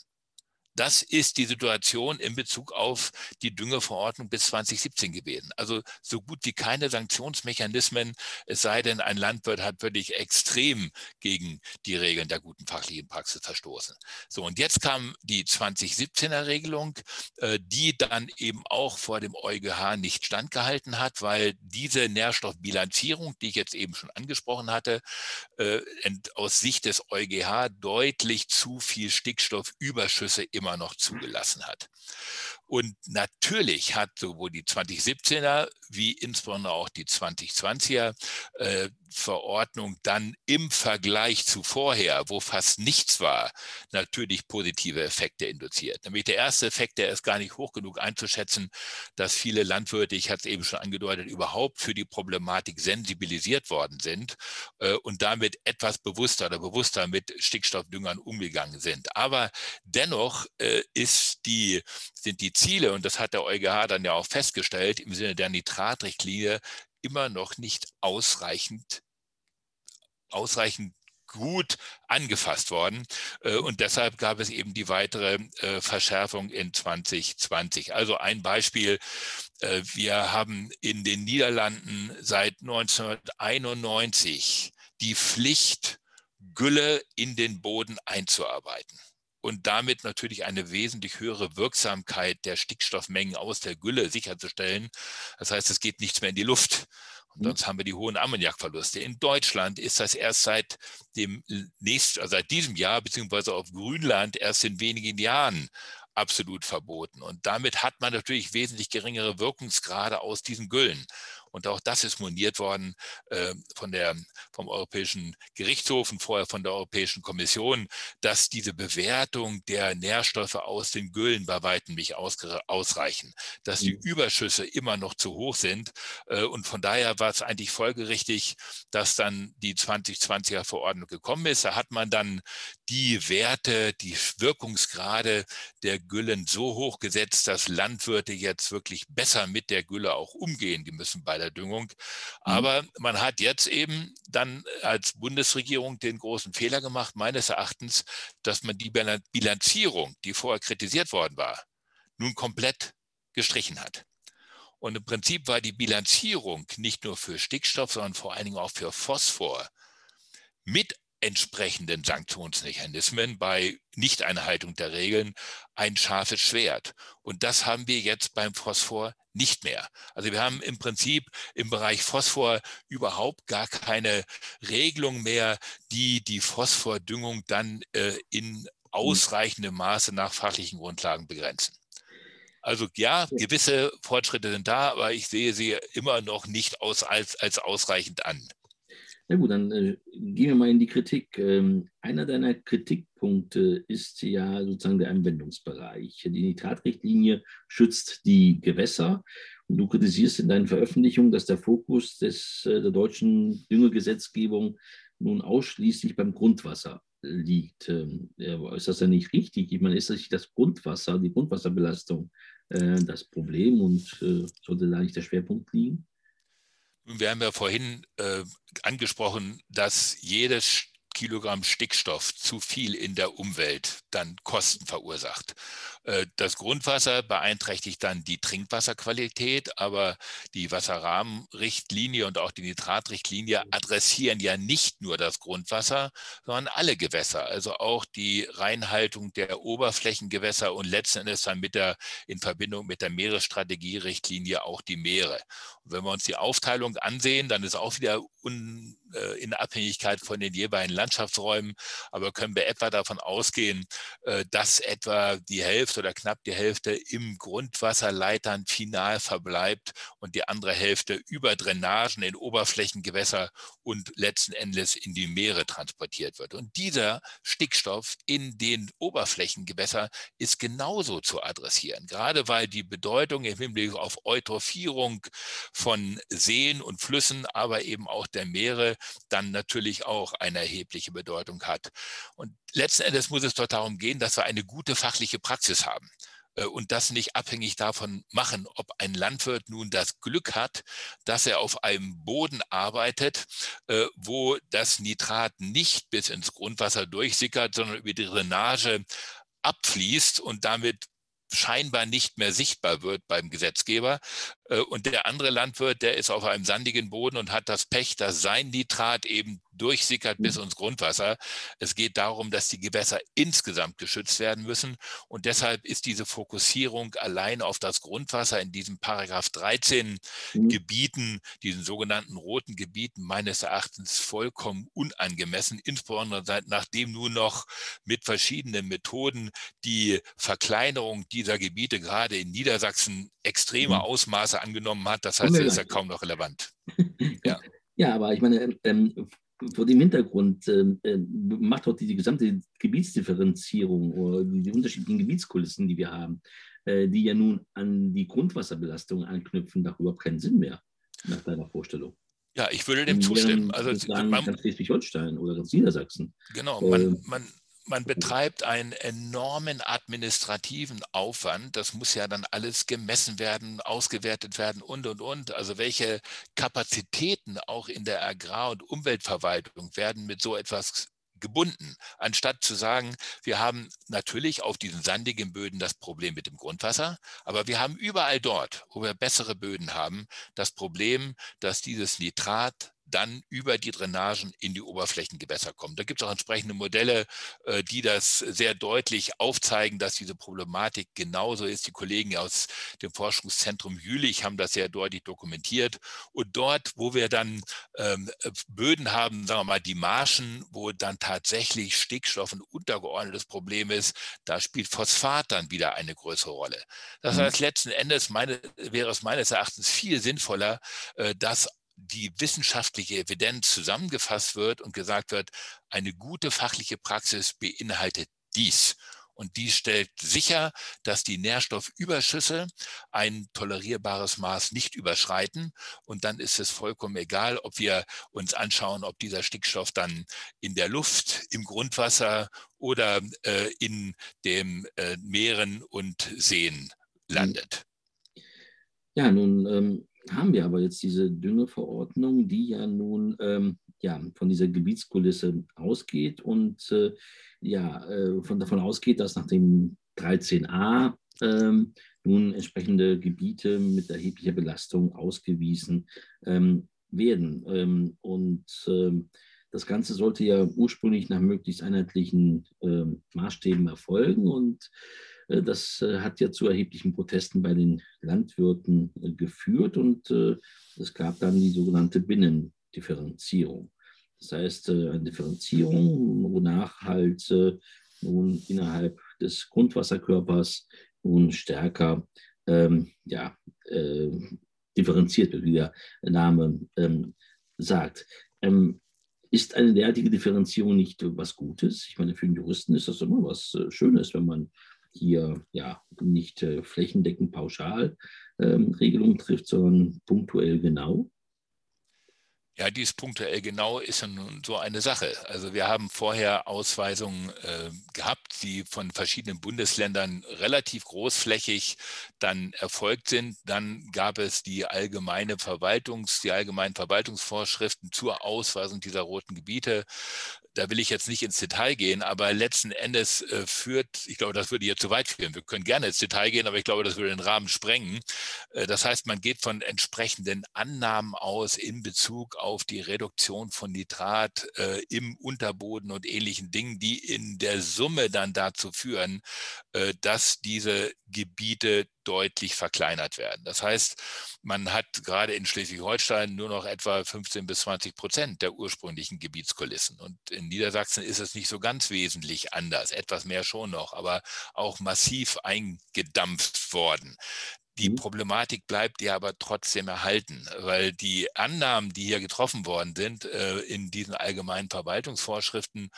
Das ist die Situation in Bezug auf die Düngeverordnung bis 2017 gewesen. Also so gut wie keine Sanktionsmechanismen, es sei denn, ein Landwirt hat wirklich extrem gegen die Regeln der guten fachlichen Praxis verstoßen. So, und jetzt kam die 2017er Regelung, äh, die dann eben auch vor dem EuGH nicht standgehalten hat, weil diese Nährstoffbilanzierung, die ich jetzt eben schon angesprochen hatte, äh, aus Sicht des EuGH deutlich zu viel Stickstoffüberschüsse immer immer noch zugelassen hat. Und natürlich hat sowohl die 2017er wie insbesondere auch die 2020er äh, Verordnung dann im Vergleich zu vorher, wo fast nichts war, natürlich positive Effekte induziert. Nämlich der erste Effekt, der ist gar nicht hoch genug einzuschätzen, dass viele Landwirte, ich hatte es eben schon angedeutet, überhaupt für die Problematik sensibilisiert worden sind äh, und damit etwas bewusster oder bewusster mit Stickstoffdüngern umgegangen sind. Aber dennoch äh, ist die, sind die Ziele, und das hat der EuGH dann ja auch festgestellt, im Sinne der Nitratrichtlinie immer noch nicht ausreichend, ausreichend gut angefasst worden. Äh, und deshalb gab es eben die weitere äh, Verschärfung in 2020. Also ein Beispiel. Äh, wir haben in den Niederlanden seit 1991 die Pflicht, Gülle in den Boden einzuarbeiten und damit natürlich eine wesentlich höhere Wirksamkeit der Stickstoffmengen aus der Gülle sicherzustellen. Das heißt, es geht nichts mehr in die Luft. Und mhm. sonst haben wir die hohen Ammoniakverluste. In Deutschland ist das erst seit dem nächsten, also seit diesem Jahr, beziehungsweise auf Grünland erst in wenigen Jahren absolut verboten. Und damit hat man natürlich wesentlich geringere Wirkungsgrade aus diesen Güllen. Und auch das ist moniert worden äh, von der, vom Europäischen Gerichtshof und vorher von der Europäischen Kommission, dass diese Bewertung der Nährstoffe aus den Güllen bei weitem nicht ausreichen, dass die mhm. Überschüsse immer noch zu hoch sind. Äh, und von daher war es eigentlich folgerichtig, dass dann die 2020er Verordnung gekommen ist. Da hat man dann die Werte, die Wirkungsgrade der Güllen so hoch gesetzt, dass Landwirte jetzt wirklich besser mit der Gülle auch umgehen müssen bei der Düngung. Mhm. Aber man hat jetzt eben dann als Bundesregierung den großen Fehler gemacht, meines Erachtens, dass man die Bilanzierung, die vorher kritisiert worden war, nun komplett gestrichen hat. Und im Prinzip war die Bilanzierung nicht nur für Stickstoff, sondern vor allen Dingen auch für Phosphor mit entsprechenden Sanktionsmechanismen bei Nichteinhaltung der Regeln ein scharfes Schwert. Und das haben wir jetzt beim Phosphor nicht mehr. Also wir haben im Prinzip im Bereich Phosphor überhaupt gar keine Regelung mehr, die die Phosphordüngung dann äh, in ausreichendem Maße nach fachlichen Grundlagen begrenzen. Also ja, gewisse Fortschritte sind da, aber ich sehe sie immer noch nicht aus, als, als ausreichend an. Na gut, dann äh, gehen wir mal in die Kritik. Ähm, einer deiner Kritikpunkte ist ja sozusagen der Anwendungsbereich. Die Nitratrichtlinie schützt die Gewässer und du kritisierst in deinen Veröffentlichungen, dass der Fokus des, äh, der deutschen Düngegesetzgebung nun ausschließlich beim Grundwasser liegt. Ähm, ist das ja nicht richtig? Ich meine, ist das das Grundwasser, die Grundwasserbelastung äh, das Problem und äh, sollte da nicht der Schwerpunkt liegen? Wir haben ja vorhin äh, angesprochen, dass jedes Kilogramm Stickstoff zu viel in der Umwelt dann Kosten verursacht. Äh, das Grundwasser beeinträchtigt dann die Trinkwasserqualität, aber die Wasserrahmenrichtlinie und auch die Nitratrichtlinie adressieren ja nicht nur das Grundwasser, sondern alle Gewässer, also auch die Reinhaltung der Oberflächengewässer und letzten Endes dann mit der, in Verbindung mit der Meeresstrategierichtlinie auch die Meere. Und wenn wir uns die Aufteilung ansehen, dann ist auch wieder un, in Abhängigkeit von den jeweiligen Landschaftsräumen. Aber können wir etwa davon ausgehen, äh, dass etwa die Hälfte oder knapp die Hälfte im Grundwasserleitern final verbleibt und die andere Hälfte über Drainagen in Oberflächengewässer und letzten Endes in die Meere transportiert wird. Und dieser Stickstoff in den Oberflächengewässer ist genauso zu adressieren, gerade weil die Bedeutung im Hinblick auf Eutrophierung von Seen und Flüssen, aber eben auch der Meere dann natürlich auch eine erhebliche Bedeutung hat. Und letzten Endes muss es dort darum gehen, dass wir eine gute fachliche Praxis haben äh, und das nicht abhängig davon machen, ob ein Landwirt nun das Glück hat, dass er auf einem Boden arbeitet, äh, wo das Nitrat nicht bis ins Grundwasser durchsickert, sondern über die Drainage abfließt und damit scheinbar nicht mehr sichtbar wird beim Gesetzgeber. Äh, und der andere Landwirt, der ist auf einem sandigen Boden und hat das Pech, dass sein Nitrat eben durchsickert bis mhm. ins Grundwasser. Es geht darum, dass die Gewässer insgesamt geschützt werden müssen. Und deshalb ist diese Fokussierung allein auf das Grundwasser in diesem Paragraph 13 mhm. Gebieten, diesen sogenannten roten Gebieten, meines Erachtens vollkommen unangemessen, insbesondere nachdem nur noch mit verschiedenen Methoden die Verkleinerung dieser Gebiete gerade in Niedersachsen extreme mhm. Ausmaße angenommen hat. Das heißt, das ist ja kaum noch relevant. ja. ja, aber ich meine, ähm, vor dem Hintergrund äh, äh, macht auch diese gesamte Gebietsdifferenzierung oder die, unterschiedlichen Gebietskulissen, die wir haben, äh, die ja nun an die Grundwasserbelastung anknüpfen, doch überhaupt keinen Sinn mehr, nach deiner Vorstellung. Ja, ich würde dem zustimmen. Also, ganz Schleswig-Holstein oder ganz Niedersachsen. Genau, man, ähm, man, man betreibt einen enormen administrativen Aufwand. Das muss ja dann alles gemessen werden, ausgewertet werden und, und, und. Also welche Kapazitäten auch in der Agrar- und Umweltverwaltung werden mit so etwas gebunden, anstatt zu sagen, wir haben natürlich auf diesen sandigen Böden das Problem mit dem Grundwasser, aber wir haben überall dort, wo wir bessere Böden haben, das Problem, dass dieses Nitrat dann über die Drainagen in die Oberflächengewässer kommen. Da gibt es auch entsprechende Modelle, äh, die das sehr deutlich aufzeigen, dass diese Problematik genauso ist. Die Kollegen aus dem Forschungszentrum Jülich haben das sehr deutlich dokumentiert. Und dort, wo wir dann ähm, Böden haben, sagen wir mal die Marschen, wo dann tatsächlich Stickstoff ein untergeordnetes Problem ist, da spielt Phosphat dann wieder eine größere Rolle. Das mhm. heißt, letzten Endes meine, wäre es meines Erachtens viel sinnvoller, äh, dass die wissenschaftliche Evidenz zusammengefasst wird und gesagt wird, eine gute fachliche Praxis beinhaltet dies. Und dies stellt sicher, dass die Nährstoffüberschüsse ein tolerierbares Maß nicht überschreiten. Und dann ist es vollkommen egal, ob wir uns anschauen, ob dieser Stickstoff dann in der Luft, im Grundwasser oder äh, in den äh, Meeren und Seen landet. Ja, nun ähm, haben wir aber jetzt diese Düngeverordnung, die ja nun ähm, ja, von dieser Gebietskulisse ausgeht und äh, ja, äh, von, davon ausgeht, dass nach dem 13a ähm, nun entsprechende Gebiete mit erheblicher Belastung ausgewiesen ähm, werden. Ähm, und ähm, das Ganze sollte ja ursprünglich nach möglichst einheitlichen ähm, Maßstäben erfolgen und das äh, hat ja zu erheblichen Protesten bei den Landwirten äh, geführt und es gab dann die sogenannte Binnendifferenzierung. Das heißt, eine Differenzierung, wonach halt nun innerhalb des Grundwasserkörpers nun stärker ähm, ja, äh, differenziert wird, wie der Name ähm, sagt. Ähm, ist eine derartige Differenzierung nicht was Gutes? Ich meine, für den Juristen ist das immer was Schönes, wenn man hier ja nicht äh, flächendeckend pauschal ähm, Regelungen trifft, sondern punktuell genau? Ja, dies punktuell genau ist nun so eine Sache. Also wir haben vorher Ausweisungen äh, gehabt, die von verschiedenen Bundesländern relativ großflächig dann erfolgt sind. Dann gab es die allgemeine Verwaltungs, die allgemeinen Verwaltungsvorschriften zur Ausweisung dieser roten Gebiete da will ich jetzt nicht ins Detail gehen, aber letzten Endes äh, führt, ich glaube, das würde jetzt zu weit führen. Wir können gerne ins Detail gehen, aber ich glaube, das würde den Rahmen sprengen. Äh, das heißt, man geht von entsprechenden Annahmen aus in Bezug auf die Reduktion von Nitrat äh, im Unterboden und ähnlichen Dingen, die in der Summe dann dazu führen, äh, dass diese Gebiete deutlich verkleinert werden. Das heißt, man hat gerade in Schleswig-Holstein nur noch etwa 15 bis 20 Prozent der ursprünglichen Gebietskulissen. Und in Niedersachsen ist es nicht so ganz wesentlich anders, etwas mehr schon noch, aber auch massiv eingedampft worden. Die mhm. Problematik bleibt ja aber trotzdem erhalten, weil die Annahmen, die hier getroffen worden sind äh, in diesen allgemeinen Verwaltungsvorschriften,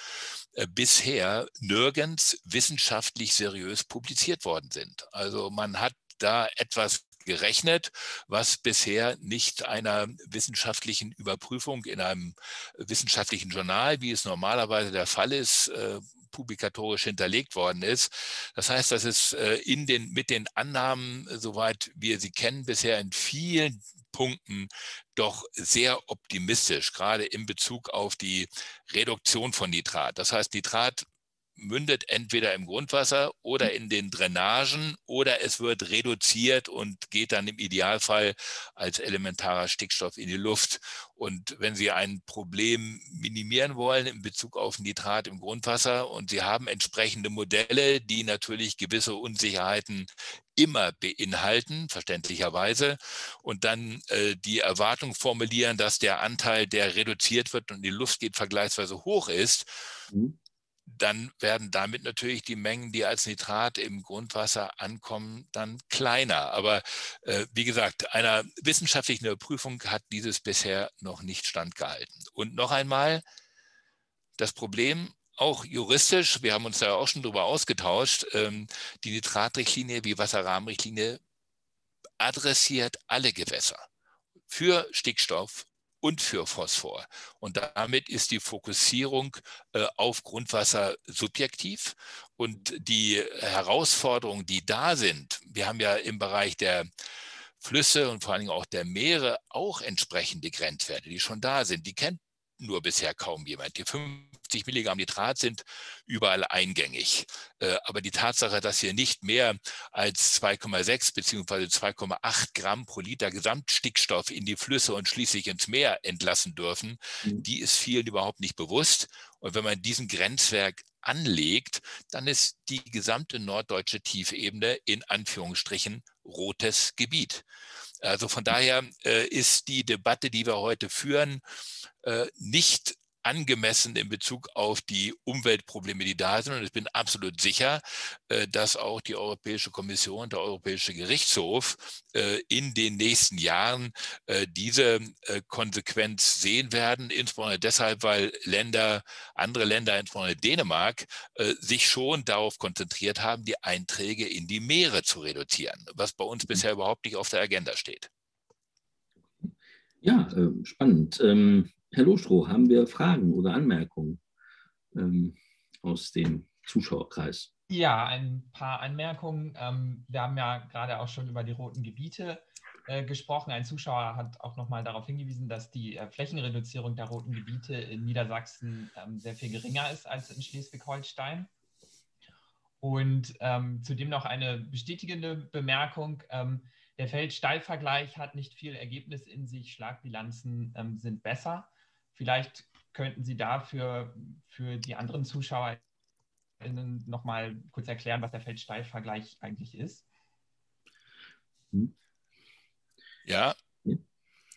äh, bisher nirgends wissenschaftlich seriös publiziert worden sind. Also man hat da etwas gerechnet, was bisher nicht einer wissenschaftlichen Überprüfung in einem wissenschaftlichen Journal, wie es normalerweise der Fall ist, äh, publikatorisch hinterlegt worden ist. Das heißt, dass es äh, in den, mit den Annahmen, soweit wir sie kennen, bisher in vielen Punkten doch sehr optimistisch, gerade in Bezug auf die Reduktion von Nitrat. Das heißt, Nitrat mündet entweder im Grundwasser oder hm. in den Drainagen oder es wird reduziert und geht dann im Idealfall als elementarer Stickstoff in die Luft. Und wenn Sie ein Problem minimieren wollen in Bezug auf Nitrat im Grundwasser und Sie haben entsprechende Modelle, die natürlich gewisse Unsicherheiten immer beinhalten, verständlicherweise, und dann äh, die Erwartung formulieren, dass der Anteil, der reduziert wird und in die Luft geht, vergleichsweise hoch ist, mhm dann werden damit natürlich die Mengen, die als Nitrat im Grundwasser ankommen, dann kleiner. Aber äh, wie gesagt, einer wissenschaftlichen Überprüfung hat dieses bisher noch nicht standgehalten. Und noch einmal, das Problem, auch juristisch, wir haben uns da auch schon darüber ausgetauscht, ähm, die Nitratrichtlinie wie Wasserrahmenrichtlinie adressiert alle Gewässer für Stickstoff und für Phosphor. Und damit ist die Fokussierung äh, auf Grundwasser subjektiv. Und die Herausforderungen, die da sind, wir haben ja im Bereich der Flüsse und vor allen Dingen auch der Meere auch entsprechende Grenzwerte, die schon da sind. Die kennt nur bisher kaum jemand. Die 50 Milligramm Nitrat sind überall eingängig. Äh, aber die Tatsache, dass wir nicht mehr als 2,6 bzw. 2,8 Gramm pro Liter Gesamtstickstoff in die Flüsse und schließlich ins Meer entlassen dürfen, mhm. die ist vielen überhaupt nicht bewusst. Und wenn man diesen Grenzwerk anlegt, dann ist die gesamte norddeutsche Tiefebene in Anführungsstrichen rotes Gebiet. Also von daher äh, ist die Debatte, die wir heute führen, äh, nicht angemessen in Bezug auf die Umweltprobleme, die da sind. Und ich bin absolut sicher, äh, dass auch die Europäische Kommission, der Europäische Gerichtshof äh, in den nächsten Jahren äh, diese Konsequenz sehen werden, insbesondere deshalb, weil Länder, andere Länder, insbesondere Dänemark, sich schon darauf konzentriert haben, die Einträge in die Meere zu reduzieren, was bei uns mhm. bisher überhaupt nicht auf der Agenda steht. Ja, spannend. Herr Lohstroh, haben wir Fragen oder Anmerkungen ähm, aus dem Zuschauerkreis? Ja, ein paar Anmerkungen. Ähm, wir haben ja gerade auch schon über die roten Gebiete äh, gesprochen. Ein Zuschauer hat auch nochmal darauf hingewiesen, dass die äh, Flächenreduzierung der roten Gebiete in Niedersachsen ähm, sehr viel geringer ist als in Schleswig-Holstein. Und ähm, zudem noch eine bestätigende Bemerkung. Ähm, der Feld-Stall-Vergleich hat nicht viel Ergebnis in sich. Schlagbilanzen ähm, sind besser. Vielleicht könnten Sie dafür für die anderen Zuschauer nochmal kurz erklären, was der Feldsteil-Vergleich eigentlich ist. Hm. Ja,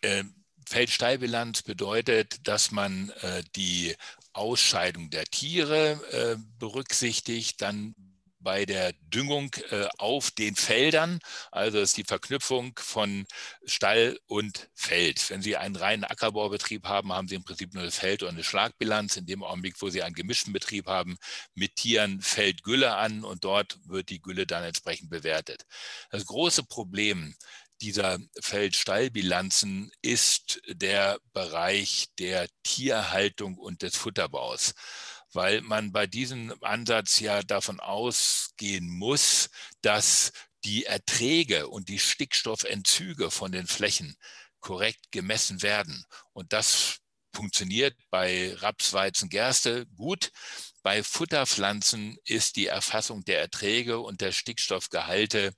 äh, Feldsteilbilanz bedeutet, dass man äh, die Ausscheidung der Tiere äh, berücksichtigt, dann bei der Düngung äh, auf den Feldern. Also ist die Verknüpfung von Stall und Feld. Wenn Sie einen reinen Ackerbaubetrieb haben, haben Sie im Prinzip nur das Feld und eine Schlagbilanz. In dem Augenblick, wo Sie einen gemischten Betrieb haben, mit Tieren fällt Gülle an und dort wird die Gülle dann entsprechend bewertet. Das große Problem dieser Feldstallbilanzen ist der Bereich der Tierhaltung und des Futterbaus weil man bei diesem Ansatz ja davon ausgehen muss, dass die Erträge und die Stickstoffentzüge von den Flächen korrekt gemessen werden. Und das funktioniert bei Raps, Weizen, Gerste gut. Bei Futterpflanzen ist die Erfassung der Erträge und der Stickstoffgehalte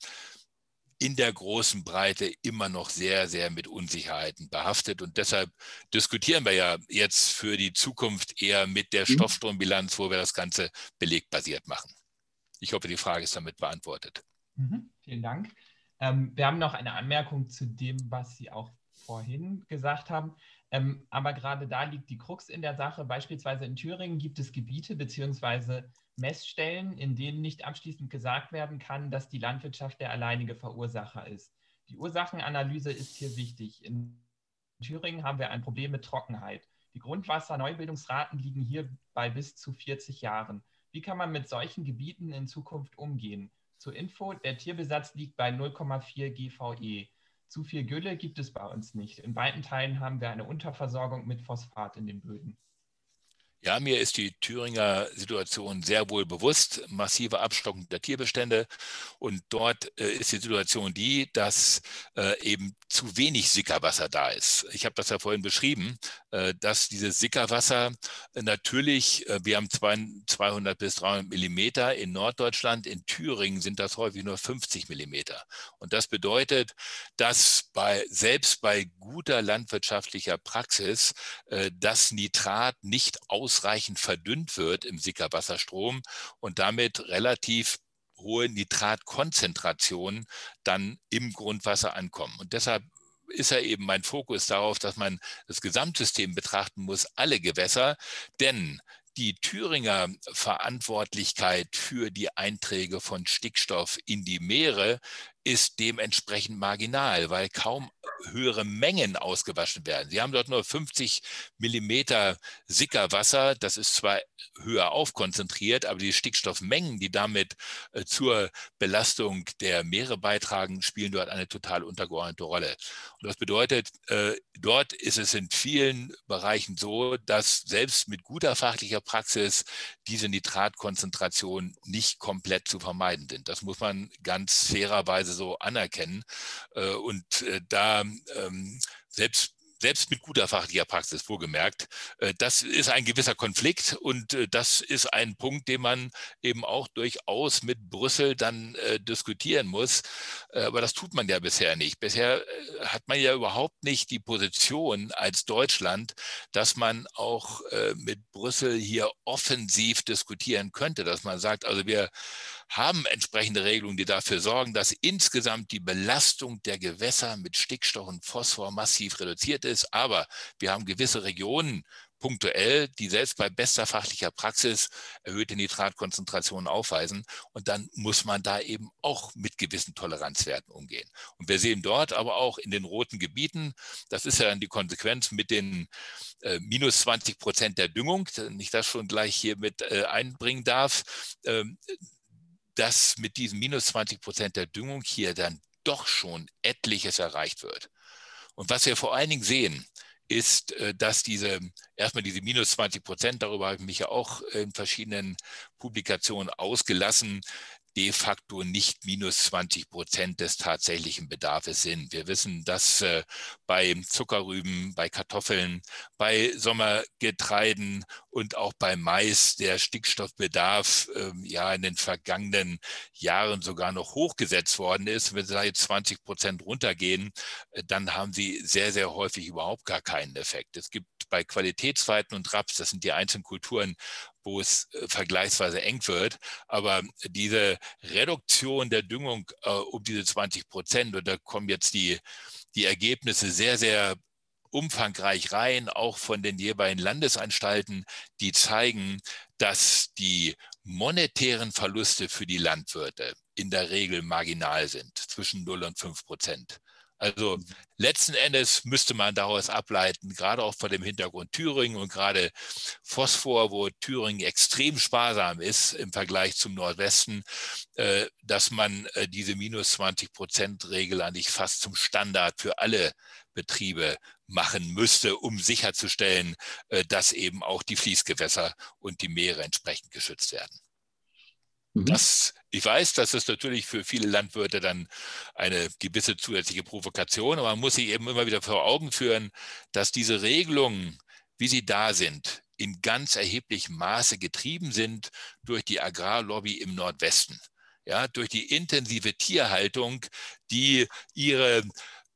in der großen Breite immer noch sehr, sehr mit Unsicherheiten behaftet. Und deshalb diskutieren wir ja jetzt für die Zukunft eher mit der mhm. Stoffstrombilanz, wo wir das Ganze belegbasiert machen. Ich hoffe, die Frage ist damit beantwortet. Mhm, vielen Dank. Ähm, wir haben noch eine Anmerkung zu dem, was Sie auch vorhin gesagt haben. Ähm, aber gerade da liegt die Krux in der Sache. Beispielsweise in Thüringen gibt es Gebiete bzw. Messstellen, in denen nicht abschließend gesagt werden kann, dass die Landwirtschaft der alleinige Verursacher ist. Die Ursachenanalyse ist hier wichtig. In Thüringen haben wir ein Problem mit Trockenheit. Die Grundwasserneubildungsraten liegen hier bei bis zu 40 Jahren. Wie kann man mit solchen Gebieten in Zukunft umgehen? Zur Info, der Tierbesatz liegt bei 0,4 GVE. Zu viel Gülle gibt es bei uns nicht. In weiten Teilen haben wir eine Unterversorgung mit Phosphat in den Böden. Ja, mir ist die Thüringer Situation sehr wohl bewusst. Massive Abstockung der Tierbestände. Und dort äh, ist die Situation die, dass äh, eben zu wenig Sickerwasser da ist. Ich habe das ja vorhin beschrieben, äh, dass dieses Sickerwasser natürlich, äh, wir haben zwei, 200 bis 300 Millimeter in Norddeutschland, in Thüringen sind das häufig nur 50 Millimeter. Und das bedeutet, dass bei, selbst bei guter landwirtschaftlicher Praxis äh, das Nitrat nicht aus ausreichend verdünnt wird im Sickerwasserstrom und damit relativ hohe Nitratkonzentrationen dann im Grundwasser ankommen. Und deshalb ist ja eben mein Fokus darauf, dass man das Gesamtsystem betrachten muss, alle Gewässer, denn die Thüringer Verantwortlichkeit für die Einträge von Stickstoff in die Meere ist dementsprechend marginal, weil kaum höhere Mengen ausgewaschen werden. Sie haben dort nur 50 Millimeter Sickerwasser. Das ist zwar höher aufkonzentriert, aber die Stickstoffmengen, die damit äh, zur Belastung der Meere beitragen, spielen dort eine total untergeordnete Rolle. Und das bedeutet, äh, dort ist es in vielen Bereichen so, dass selbst mit guter fachlicher Praxis diese Nitratkonzentration nicht komplett zu vermeiden sind. Das muss man ganz fairerweise so anerkennen. Äh, und da ähm, selbst selbst mit guter fachlicher Praxis wohlgemerkt. Äh, das ist ein gewisser Konflikt und äh, das ist ein Punkt, den man eben auch durchaus mit Brüssel dann äh, diskutieren muss. aber das tut man ja bisher nicht. Bisher hat man ja überhaupt nicht die Position als Deutschland, dass man auch mit Brüssel hier offensiv diskutieren könnte, dass man sagt, also wir haben entsprechende Regelungen, die dafür sorgen, dass insgesamt die Belastung der Gewässer mit Stickstoff und Phosphor massiv reduziert ist. Aber wir haben gewisse Regionen, punktuell, die selbst bei bester fachlicher Praxis erhöhte Nitratkonzentrationen aufweisen. Und dann muss man da eben auch mit gewissen Toleranzwerten umgehen. Und wir sehen dort aber auch in den roten Gebieten, das ist ja dann die Konsequenz mit den äh, minus 20 Prozent der Düngung, wenn ich das schon gleich hier mit äh, einbringen darf, äh, dass mit diesen minus 20 Prozent der Düngung hier dann doch schon etliches erreicht wird. Und was wir vor allen Dingen sehen, ist, äh, dass diese, erstmal diese minus 20 Prozent, darüber habe ich mich ja auch in verschiedenen Publikationen ausgelassen, de facto nicht minus 20 Prozent des tatsächlichen Bedarfs sind. Wir wissen, dass äh, bei Zuckerrüben, bei Kartoffeln, bei Sommergetreiden und auch bei Mais der Stickstoffbedarf äh, ja in den vergangenen Jahren sogar noch hochgesetzt worden ist. Wenn Sie da jetzt 20 Prozent runtergehen, äh, dann haben Sie sehr, sehr häufig überhaupt gar keinen Effekt. Es gibt bei Qualitätsweiten und Raps, das sind die einzelnen Kulturen, wo es äh, vergleichsweise eng wird. Aber diese Reduktion der Düngung äh, um diese 20 Prozent, und da kommen jetzt die, die Ergebnisse sehr, sehr umfangreich rein, auch von den jeweiligen Landesanstalten, die zeigen, dass die monetären Verluste für die Landwirte in der Regel marginal sind, zwischen 0 und 5 Prozent. Also letzten Endes müsste man daraus ableiten, gerade auch vor dem Hintergrund Thüringen und gerade Phosphor, wo Thüringen extrem sparsam ist im Vergleich zum Nordwesten, äh, dass man äh, diese minus 20 Prozent Regel eigentlich fast zum Standard für alle Betriebe machen müsste, um sicherzustellen, äh, dass eben auch die Fließgewässer und die Meere entsprechend geschützt werden. Mhm. Das, ich weiß, das ist natürlich für viele Landwirte dann eine gewisse zusätzliche Provokation, aber man muss sich eben immer wieder vor Augen führen, dass diese Regelungen, wie sie da sind, in ganz erheblichem Maße getrieben sind durch die Agrarlobby im Nordwesten. Ja, durch die intensive Tierhaltung, die ihre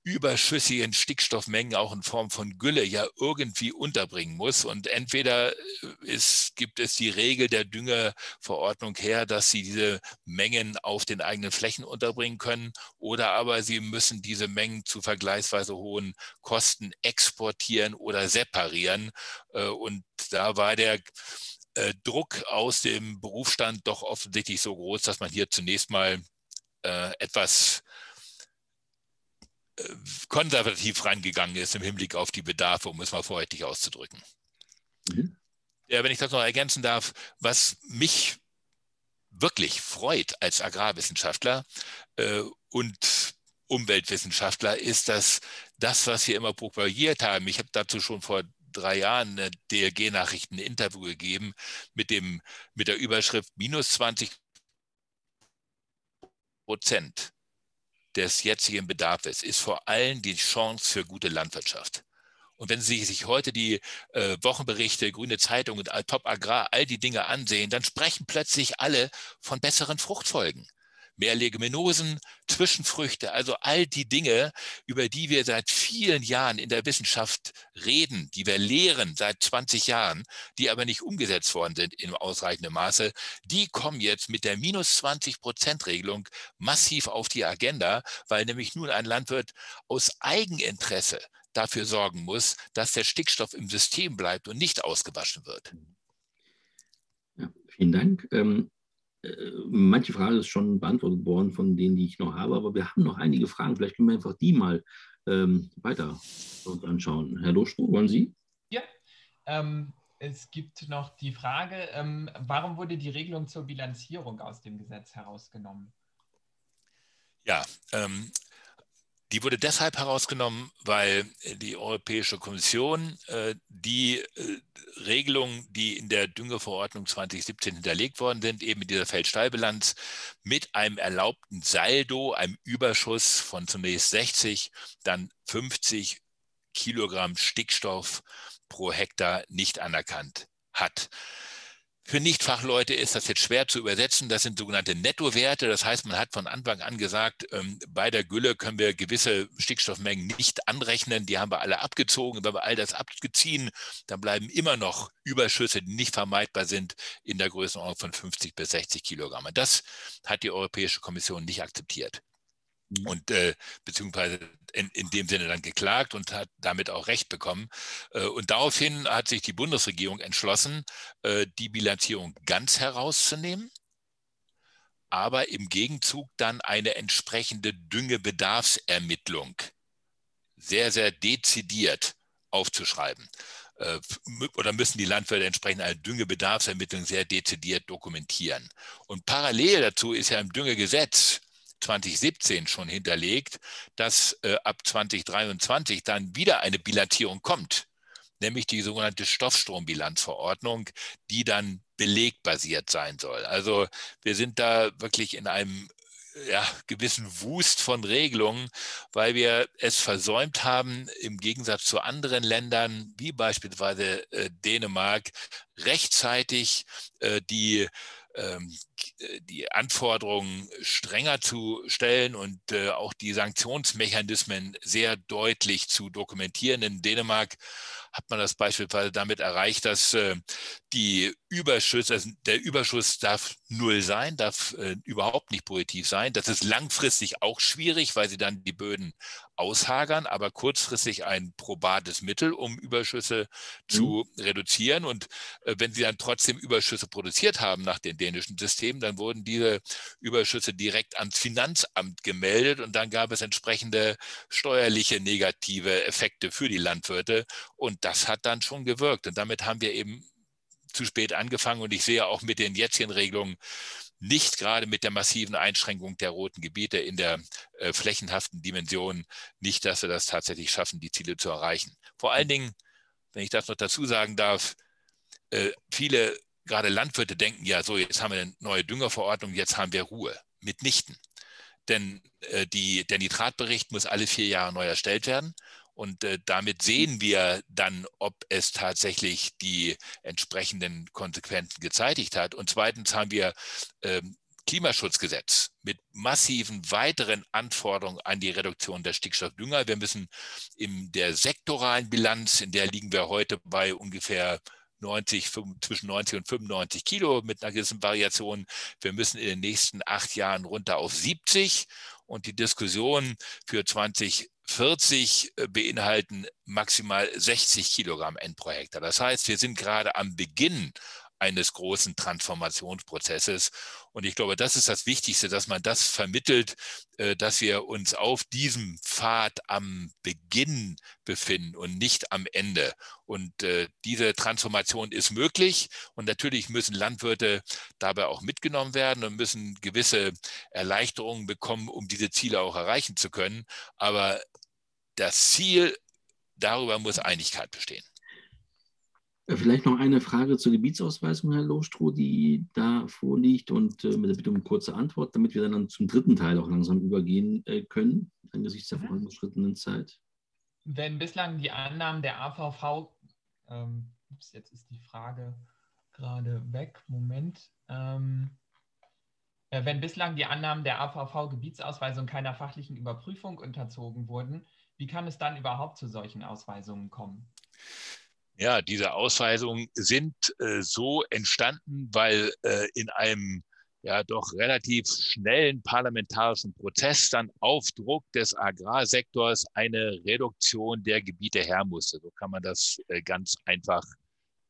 überschüssigen Stickstoffmengen auch in Form von Gülle ja irgendwie unterbringen muss. Und entweder ist, äh, gibt es die Regel der Düngeverordnung her, dass sie diese Mengen auf den eigenen Flächen unterbringen können, oder aber sie müssen diese Mengen zu vergleichsweise hohen Kosten exportieren oder separieren. Äh, und da war der äh, Druck aus dem Berufsstand doch offensichtlich so groß, dass man hier zunächst mal etwas konservativ rangegangen ist im Hinblick auf die Bedarfe, um es mal vorsichtig auszudrücken. Mhm. Ja, wenn ich das noch ergänzen darf, was mich wirklich freut als Agrarwissenschaftler äh, und Umweltwissenschaftler, ist, dass das, was wir immer propagiert haben, ich habe dazu schon vor drei Jahren eine DLG-Nachrichten ein Interview gegeben mit, dem, mit der Überschrift minus 20 Prozent des jetzigen Bedarfs ist vor allem die Chance für gute Landwirtschaft. Und wenn Sie sich heute die äh, Wochenberichte, Grüne Zeitung und Top Agrar, all die Dinge ansehen, dann sprechen plötzlich alle von besseren Fruchtfolgen mehr Leguminosen, Zwischenfrüchte, also all die Dinge, über die wir seit vielen Jahren in der Wissenschaft reden, die wir lehren seit 20 Jahren, die aber nicht umgesetzt worden sind in ausreichendem Maße, die kommen jetzt mit der minus 20 Prozent Regelung massiv auf die Agenda, weil nämlich nun ein Landwirt aus Eigeninteresse dafür sorgen muss, dass der Stickstoff im System bleibt und nicht ausgewaschen wird. Ja, vielen Dank. Ähm, äh, manche Frage ist schon beantwortet worden von denen, die ich noch habe, aber wir haben noch einige Fragen. Vielleicht können wir einfach die mal ähm, weiter uns anschauen. Herr Loschko, wollen Sie? Ja, ähm, es gibt noch die Frage, ähm, warum wurde die Regelung zur Bilanzierung aus dem Gesetz herausgenommen? Ja, ähm, die wurde deshalb herausgenommen, weil die Europäische Kommission äh, die äh, Regelungen, die in der Düngeverordnung 2017 hinterlegt worden sind, eben mit dieser Feldstallbilanz, mit einem erlaubten Saldo, einem Überschuss von zunächst 60, dann 50 Kilogramm Stickstoff pro Hektar nicht anerkannt hat. Für Nichtfachleute ist das jetzt schwer zu übersetzen. Das sind sogenannte Nettowerte. Das heißt, man hat von Anfang an gesagt, ähm, bei der Gülle können wir gewisse Stickstoffmengen nicht anrechnen. Die haben wir alle abgezogen. Wenn wir all das abgeziehen, dann bleiben immer noch Überschüsse, die nicht vermeidbar sind, in der Größenordnung von 50 bis 60 Kilogramm. Das hat die Europäische Kommission nicht akzeptiert. Mhm. und äh, beziehungsweise in, in dem Sinne dann geklagt und hat damit auch Recht bekommen. Äh, und daraufhin hat sich die Bundesregierung entschlossen, äh, die Bilanzierung ganz herauszunehmen, aber im Gegenzug dann eine entsprechende Düngebedarfsermittlung sehr, sehr dezidiert aufzuschreiben äh, oder müssen die Landwirte entsprechend eine Düngebedarfsermittlung sehr dezidiert dokumentieren. Und parallel dazu ist ja im Düngegesetz 2017 schon hinterlegt, dass äh, ab 2023 dann wieder eine Bilanzierung kommt, nämlich die sogenannte Stoffstrombilanzverordnung, die dann belegbasiert sein soll. Also wir sind da wirklich in einem ja, gewissen Wust von Regelungen, weil wir es versäumt haben, im Gegensatz zu anderen Ländern, wie beispielsweise äh, Dänemark, rechtzeitig äh, die ähm, äh, die Anforderungen strenger zu stellen und äh, auch die Sanktionsmechanismen sehr deutlich zu dokumentieren. In Dänemark hat man das beispielsweise damit erreicht, dass äh, die Überschüsse, also der Überschuss darf null sein, darf äh, überhaupt nicht positiv sein. Das ist langfristig auch schwierig, weil sie dann die Böden aushagern, aber kurzfristig ein probates Mittel, um Überschüsse mhm. zu reduzieren. Und äh, wenn sie dann trotzdem Überschüsse produziert haben nach dem dänischen System, dann wurden diese Überschüsse direkt ans Finanzamt gemeldet und dann gab es entsprechende steuerliche negative Effekte für die Landwirte. Und das hat dann schon gewirkt. Und damit haben wir eben zu spät angefangen. Und ich sehe auch mit den jetzigen Regelungen nicht gerade mit der massiven Einschränkung der roten Gebiete in der äh, flächenhaften Dimension nicht, dass wir das tatsächlich schaffen, die Ziele zu erreichen. Vor allen Dingen, wenn ich das noch dazu sagen darf, äh, viele gerade Landwirte denken, ja, so, jetzt haben wir eine neue Düngerverordnung, jetzt haben wir Ruhe. Mitnichten. Denn äh, die, der Nitratbericht muss alle vier Jahre neu erstellt werden. Und äh, damit sehen wir dann, ob es tatsächlich die entsprechenden Konsequenzen gezeitigt hat. Und zweitens haben wir ähm, Klimaschutzgesetz mit massiven weiteren Anforderungen an die Reduktion der Stickstoffdünger. Wir müssen in der sektoralen Bilanz, in der liegen wir heute bei ungefähr 90, zwischen 90 und 95 Kilo mit einer gewissen Variation. Wir müssen in den nächsten acht Jahren runter auf 70 und die Diskussion für 20 40 äh, beinhalten maximal 60 Kilogramm Endprojektor. Das heißt, wir sind gerade am Beginn eines großen Transformationsprozesses. Und ich glaube, das ist das Wichtigste, dass man das vermittelt, äh, dass wir uns auf diesem Pfad am Beginn befinden und nicht am Ende. Und äh, diese Transformation ist möglich. Und natürlich müssen Landwirte dabei auch mitgenommen werden und müssen gewisse Erleichterungen bekommen, um diese Ziele auch erreichen zu können. Aber das Ziel, darüber muss Einigkeit bestehen. Äh, vielleicht noch eine Frage zur Gebietsausweisung, Herr Lohstroh, die da vorliegt und äh, mit der Bitte um kurze Antwort, damit wir dann zum dritten Teil auch langsam übergehen äh, können, angesichts der mhm. vorangeschrittenen Zeit. Wenn bislang die Annahmen der AVV, ähm, ups, jetzt ist die Frage gerade weg, Moment, ähm, äh, wenn bislang die Annahmen der AVV-Gebietsausweisung keiner fachlichen Überprüfung unterzogen wurden, wie kann es dann überhaupt zu solchen Ausweisungen kommen? Ja, diese Ausweisungen sind äh, so entstanden, weil äh, in einem ja doch relativ schnellen parlamentarischen Prozess dann auf Druck des Agrarsektors eine Reduktion der Gebiete her musste. So kann man das äh, ganz einfach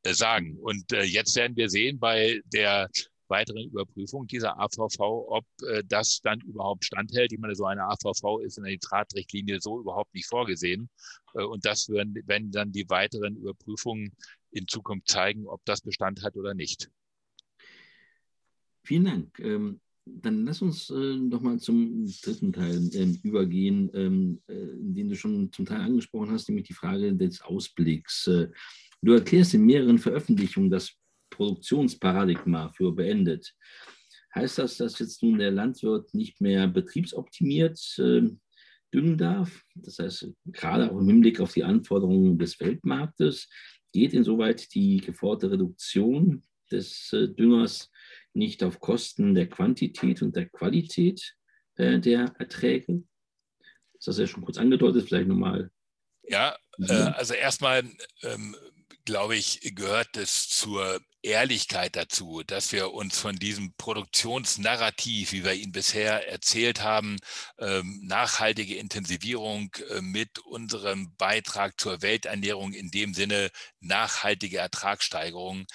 äh, sagen. Und äh, jetzt werden wir sehen bei der weiteren Überprüfung dieser AVV, ob äh, das dann überhaupt standhält. Ich meine, so eine AVV ist in der Nitratrichtlinie so überhaupt nicht vorgesehen. Äh, und das werden, werden dann die weiteren Überprüfungen in Zukunft zeigen, ob das Bestand hat oder nicht. Vielen Dank. Ähm, dann lass uns äh, mal zum dritten Teil äh, übergehen, ähm, äh, den du schon zum Teil angesprochen hast, nämlich die Frage des Ausblicks. Äh, du erklärst in mehreren Veröffentlichungen das Produktionsparadigma für beendet. Heißt das, dass jetzt nun der Landwirt nicht mehr betriebsoptimiert äh, düngen darf. Das heißt, gerade auch im Hinblick auf die Anforderungen des Weltmarktes geht insoweit die geforderte Reduktion des äh, Düngers nicht auf Kosten der Quantität und der Qualität äh, der Erträge. Das hast du ja schon kurz angedeutet, vielleicht nochmal. Ja, äh, also erstmal ähm, glaube ich, gehört es zur Ehrlichkeit dazu, dass wir uns von diesem Produktionsnarrativ, wie wir ihn bisher erzählt haben, ähm, nachhaltige Intensivierung äh, mit unserem Beitrag zur Welternährung in dem Sinne nachhaltige Ertragssteigerung,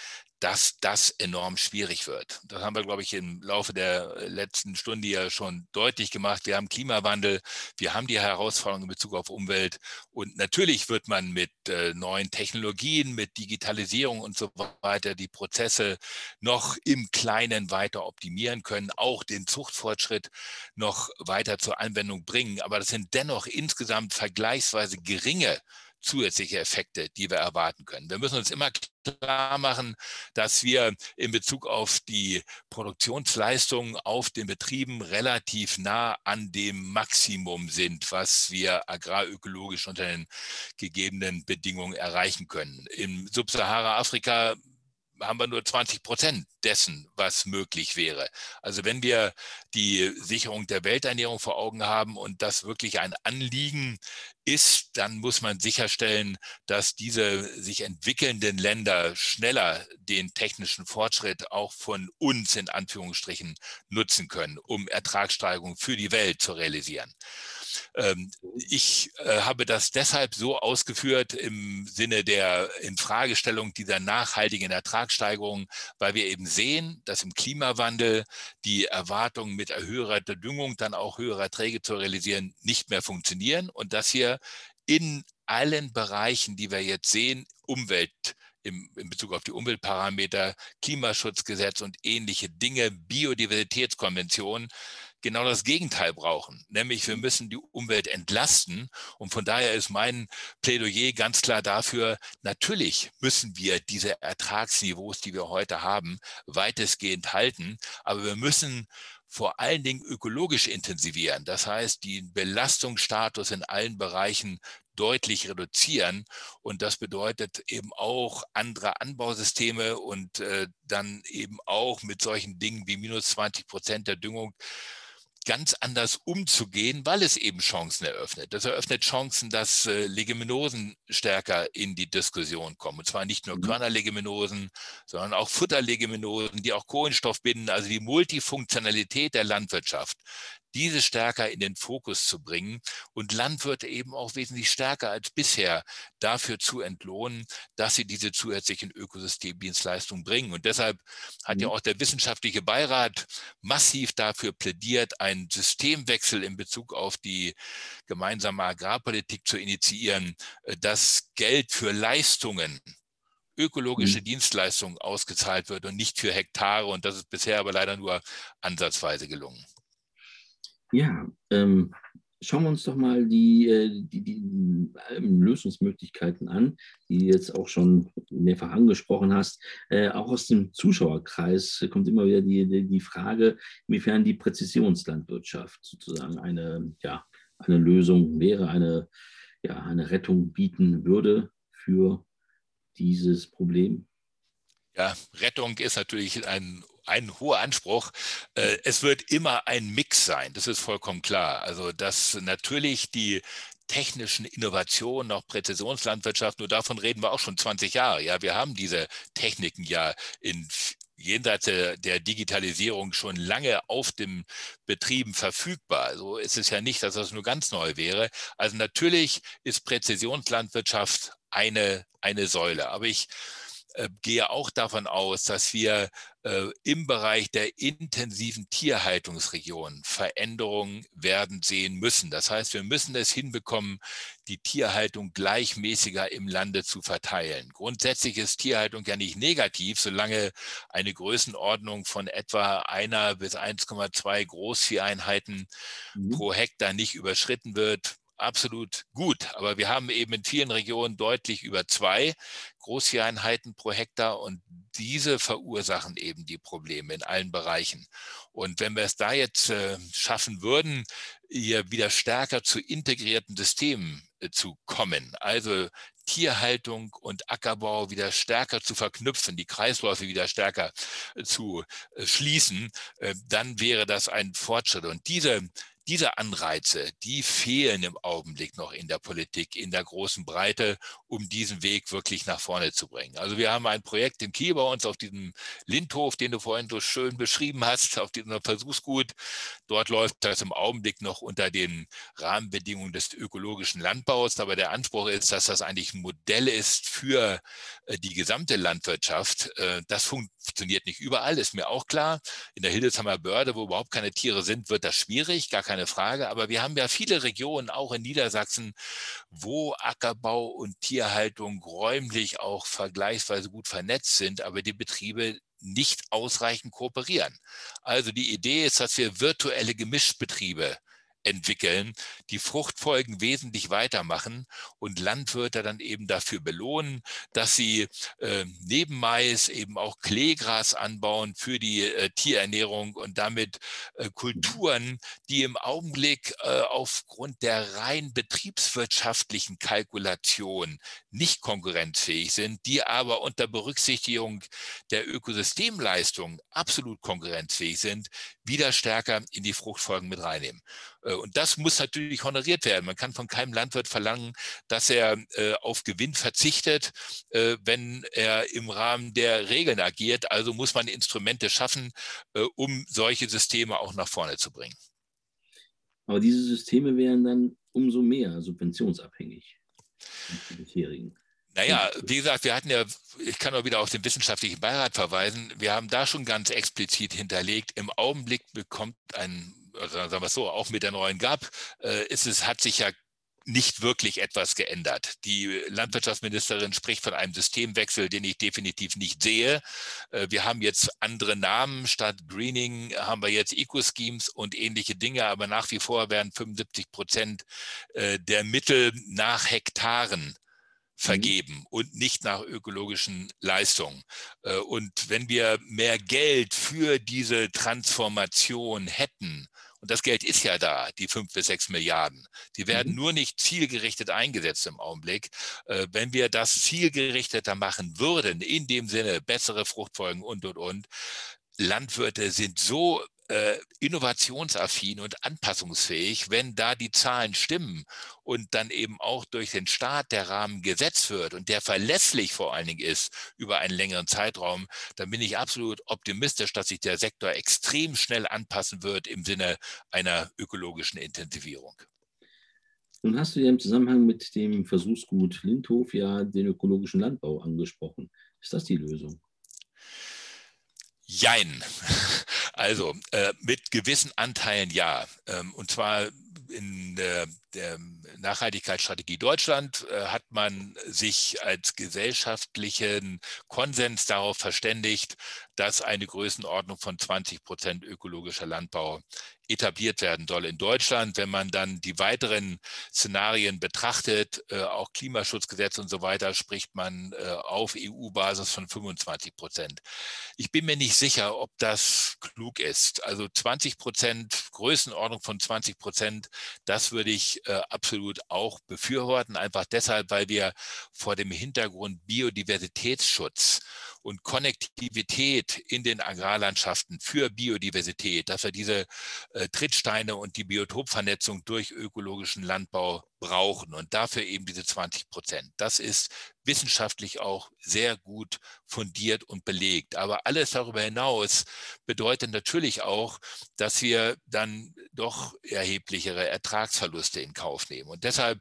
dass das enorm schwierig wird. Das haben wir, glaube ich, im Laufe der letzten Stunde ja schon deutlich gemacht. Wir haben Klimawandel, wir haben die Herausforderungen in Bezug auf Umwelt und natürlich wird man mit äh, neuen Technologien, mit Digitalisierung und so weiter die Prozesse noch im Kleinen weiter optimieren können, auch den Zuchtfortschritt noch weiter zur Anwendung bringen. Aber das sind dennoch insgesamt vergleichsweise geringe zusätzliche Effekte, die wir erwarten können. Wir müssen uns immer klar machen, dass wir in Bezug auf die Produktionsleistung auf den Betrieben relativ nah an dem Maximum sind, was wir agrarökologisch unter den gegebenen Bedingungen erreichen können. Im Subsahara-Afrika haben wir nur 20 Prozent dessen, was möglich wäre. Also wenn wir die Sicherung der Welternährung vor Augen haben und das wirklich ein Anliegen ist, dann muss man sicherstellen, dass diese sich entwickelnden Länder schneller den technischen Fortschritt auch von uns in Anführungsstrichen nutzen können, um Ertragssteigerung für die Welt zu realisieren. Ähm, ich äh, habe das deshalb so ausgeführt im Sinne der Infragestellung dieser nachhaltigen Ertragssteigerung, weil wir eben sehen, dass im Klimawandel die Erwartungen mit höherer Düngung dann auch höhere Erträge zu realisieren nicht mehr funktionieren und dass hier in allen Bereichen, die wir jetzt sehen, Umwelt in Bezug auf die Umweltparameter, Klimaschutzgesetz und ähnliche Dinge, Biodiversitätskonvention, genau das Gegenteil brauchen, nämlich wir müssen die Umwelt entlasten. Und von daher ist mein Plädoyer ganz klar dafür, natürlich müssen wir diese Ertragsniveaus, die wir heute haben, weitestgehend halten, aber wir müssen vor allen Dingen ökologisch intensivieren. Das heißt, den Belastungsstatus in allen Bereichen deutlich reduzieren. Und das bedeutet eben auch andere Anbausysteme und äh, dann eben auch mit solchen Dingen wie minus 20 Prozent der Düngung ganz anders umzugehen, weil es eben Chancen eröffnet. Das eröffnet Chancen, dass äh, Leguminosen stärker in die Diskussion kommen. Und zwar nicht nur mhm. Körnerleguminosen, sondern auch Futterleguminosen, die auch Kohlenstoff binden, also die Multifunktionalität der Landwirtschaft diese stärker in den Fokus zu bringen und Landwirte eben auch wesentlich stärker als bisher dafür zu entlohnen, dass sie diese zusätzlichen Ökosystemdienstleistungen bringen. Und deshalb hat ja mhm. auch der wissenschaftliche Beirat massiv dafür plädiert, einen Systemwechsel in Bezug auf die gemeinsame Agrarpolitik zu initiieren, äh, dass Geld für Leistungen ökologische mhm. Dienstleistungen ausgezahlt wird und nicht für Hektare. Und das ist bisher aber leider nur ansatzweise gelungen. Ja, ähm, schauen wir uns doch mal die, äh, die, die ähm, Lösungsmöglichkeiten an, die du jetzt auch schon mehrfach angesprochen hast. Äh, auch aus dem Zuschauerkreis kommt immer wieder die, die, Frage, inwiefern die Präzisionslandwirtschaft sozusagen eine, ja, eine Lösung wäre, eine, ja, eine Rettung bieten würde für dieses Problem. Ja, Rettung ist natürlich ein ein hoher Anspruch. Äh, es wird immer ein Mix sein, das ist vollkommen klar. Also, dass natürlich die technischen Innovationen, auch Präzisionslandwirtschaft, nur davon reden wir auch schon 20 Jahre. Ja, wir haben diese Techniken ja in jenseits der Digitalisierung schon lange auf dem Betrieben verfügbar. So ist es ja nicht, dass das nur ganz neu wäre. Also natürlich ist Präzisionslandwirtschaft eine, eine Säule. Aber ich gehe auch davon aus, dass wir äh, im Bereich der intensiven Tierhaltungsregionen Veränderungen werden sehen müssen. Das heißt, wir müssen es hinbekommen, die Tierhaltung gleichmäßiger im Lande zu verteilen. Grundsätzlich ist Tierhaltung ja nicht negativ, solange eine Größenordnung von etwa einer bis 1,2 Großvieheinheiten mhm. pro Hektar nicht überschritten wird absolut gut. Aber wir haben eben in vielen Regionen deutlich über zwei Großvieheinheiten pro Hektar und diese verursachen eben die Probleme in allen Bereichen. Und wenn wir es da jetzt äh, schaffen würden, hier wieder stärker zu integrierten Systemen äh, zu kommen. Also Tierhaltung und Ackerbau wieder stärker zu verknüpfen, die Kreisläufe wieder stärker äh, zu äh, schließen, dann wäre das ein Fortschritt. Und diese diese Anreize, die fehlen im Augenblick noch in der Politik in der großen Breite, um diesen Weg wirklich nach vorne zu bringen. Also wir haben ein Projekt in Kiel bei uns auf diesem Lindhof, den du vorhin so schön beschrieben hast, auf diesem Versuchsgut. Dort läuft das im Augenblick noch unter den Rahmenbedingungen des ökologischen Landbaus. Aber der Anspruch ist, dass das eigentlich ein Modell ist für äh, die gesamte Landwirtschaft. Äh, das funktioniert nicht überall, ist mir auch klar. In der Hildesheimer Börde, wo überhaupt keine Tiere sind, wird das schwierig, gar keine Frage. Aber wir haben ja viele Regionen, auch in Niedersachsen, wo Ackerbau und Tierhaltung räumlich auch vergleichsweise gut vernetzt sind, aber die Betriebe nicht ausreichend kooperieren. Also die Idee ist, dass wir virtuelle Gemischbetriebe entwickeln, die Fruchtfolgen wesentlich weitermachen und Landwirte dann eben dafür belohnen, dass sie äh, neben Mais eben auch Kleegras anbauen für die äh, Tierernährung und damit äh, Kulturen, die im Augenblick äh, aufgrund der rein betriebswirtschaftlichen Kalkulation nicht konkurrenzfähig sind, die aber unter Berücksichtigung der Ökosystemleistung absolut konkurrenzfähig sind, wieder stärker in die Fruchtfolgen mit reinnehmen. Äh, und das muss natürlich honoriert werden. Man kann von keinem Landwirt verlangen, dass er äh, auf Gewinn verzichtet, äh, wenn er im Rahmen der Regeln agiert. Also muss man Instrumente schaffen, um solche Systeme auch nach vorne zu bringen. Aber diese Systeme wären dann umso mehr subventionsabhängig. Bisherigen. Naja, wie gesagt, wir hatten ja, ich kann auch wieder auf den wissenschaftlichen Beirat verweisen, wir haben da schon ganz explizit hinterlegt, im Augenblick bekommt ein, sagen wir es so, auch mit der neuen GAP, äh, ist es, hat sich ja nicht wirklich etwas geändert. Die Landwirtschaftsministerin spricht von einem Systemwechsel, den ich definitiv nicht sehe. Äh, wir haben jetzt andere Namen. Statt Greening haben wir jetzt Eco-Schemes und ähnliche Dinge, aber nach wie vor werden 75 Prozent äh, der Mittel nach Hektaren. Vergeben und nicht nach ökologischen Leistungen. Äh, und wenn wir mehr Geld für diese Transformation hätten, und das Geld ist ja da, die fünf bis sechs Milliarden. Die werden mhm. nur nicht zielgerichtet eingesetzt im Augenblick. Äh, wenn wir das zielgerichteter machen würden, in dem Sinne bessere Fruchtfolgen und, und, und, Landwirte sind so äh, innovationsaffin und anpassungsfähig, wenn da die Zahlen stimmen und dann eben auch durch den Staat der Rahmen gesetzt wird und der verlässlich vor allen Dingen ist über einen längeren Zeitraum, dann bin ich absolut optimistisch, dass sich der Sektor extrem schnell anpassen wird im Sinne einer ökologischen Intensivierung. Nun hast du ja im Zusammenhang mit dem Versuchsgut Lindhof ja den ökologischen Landbau angesprochen. Ist das die Lösung? Jein. Also äh, mit gewissen Anteilen ja. Ähm, und zwar in der, der Nachhaltigkeitsstrategie Deutschland äh, hat man sich als gesellschaftlichen Konsens darauf verständigt, dass eine Größenordnung von 20 Prozent ökologischer Landbau etabliert werden soll in Deutschland. Wenn man dann die weiteren Szenarien betrachtet, äh, auch Klimaschutzgesetz und so weiter, spricht man äh, auf EU-Basis von 25 Prozent. Ich bin mir nicht sicher, ob das klug ist. Also 20 Prozent, Größenordnung von 20 Prozent, das würde ich äh, absolut auch befürworten, einfach deshalb, weil wir vor dem Hintergrund Biodiversitätsschutz und Konnektivität in den Agrarlandschaften für Biodiversität, dass wir diese äh, Trittsteine und die Biotopvernetzung durch ökologischen Landbau brauchen und dafür eben diese 20 Prozent. Das ist wissenschaftlich auch sehr gut fundiert und belegt. Aber alles darüber hinaus bedeutet natürlich auch, dass wir dann doch erheblichere Ertragsverluste in Kauf nehmen. Und deshalb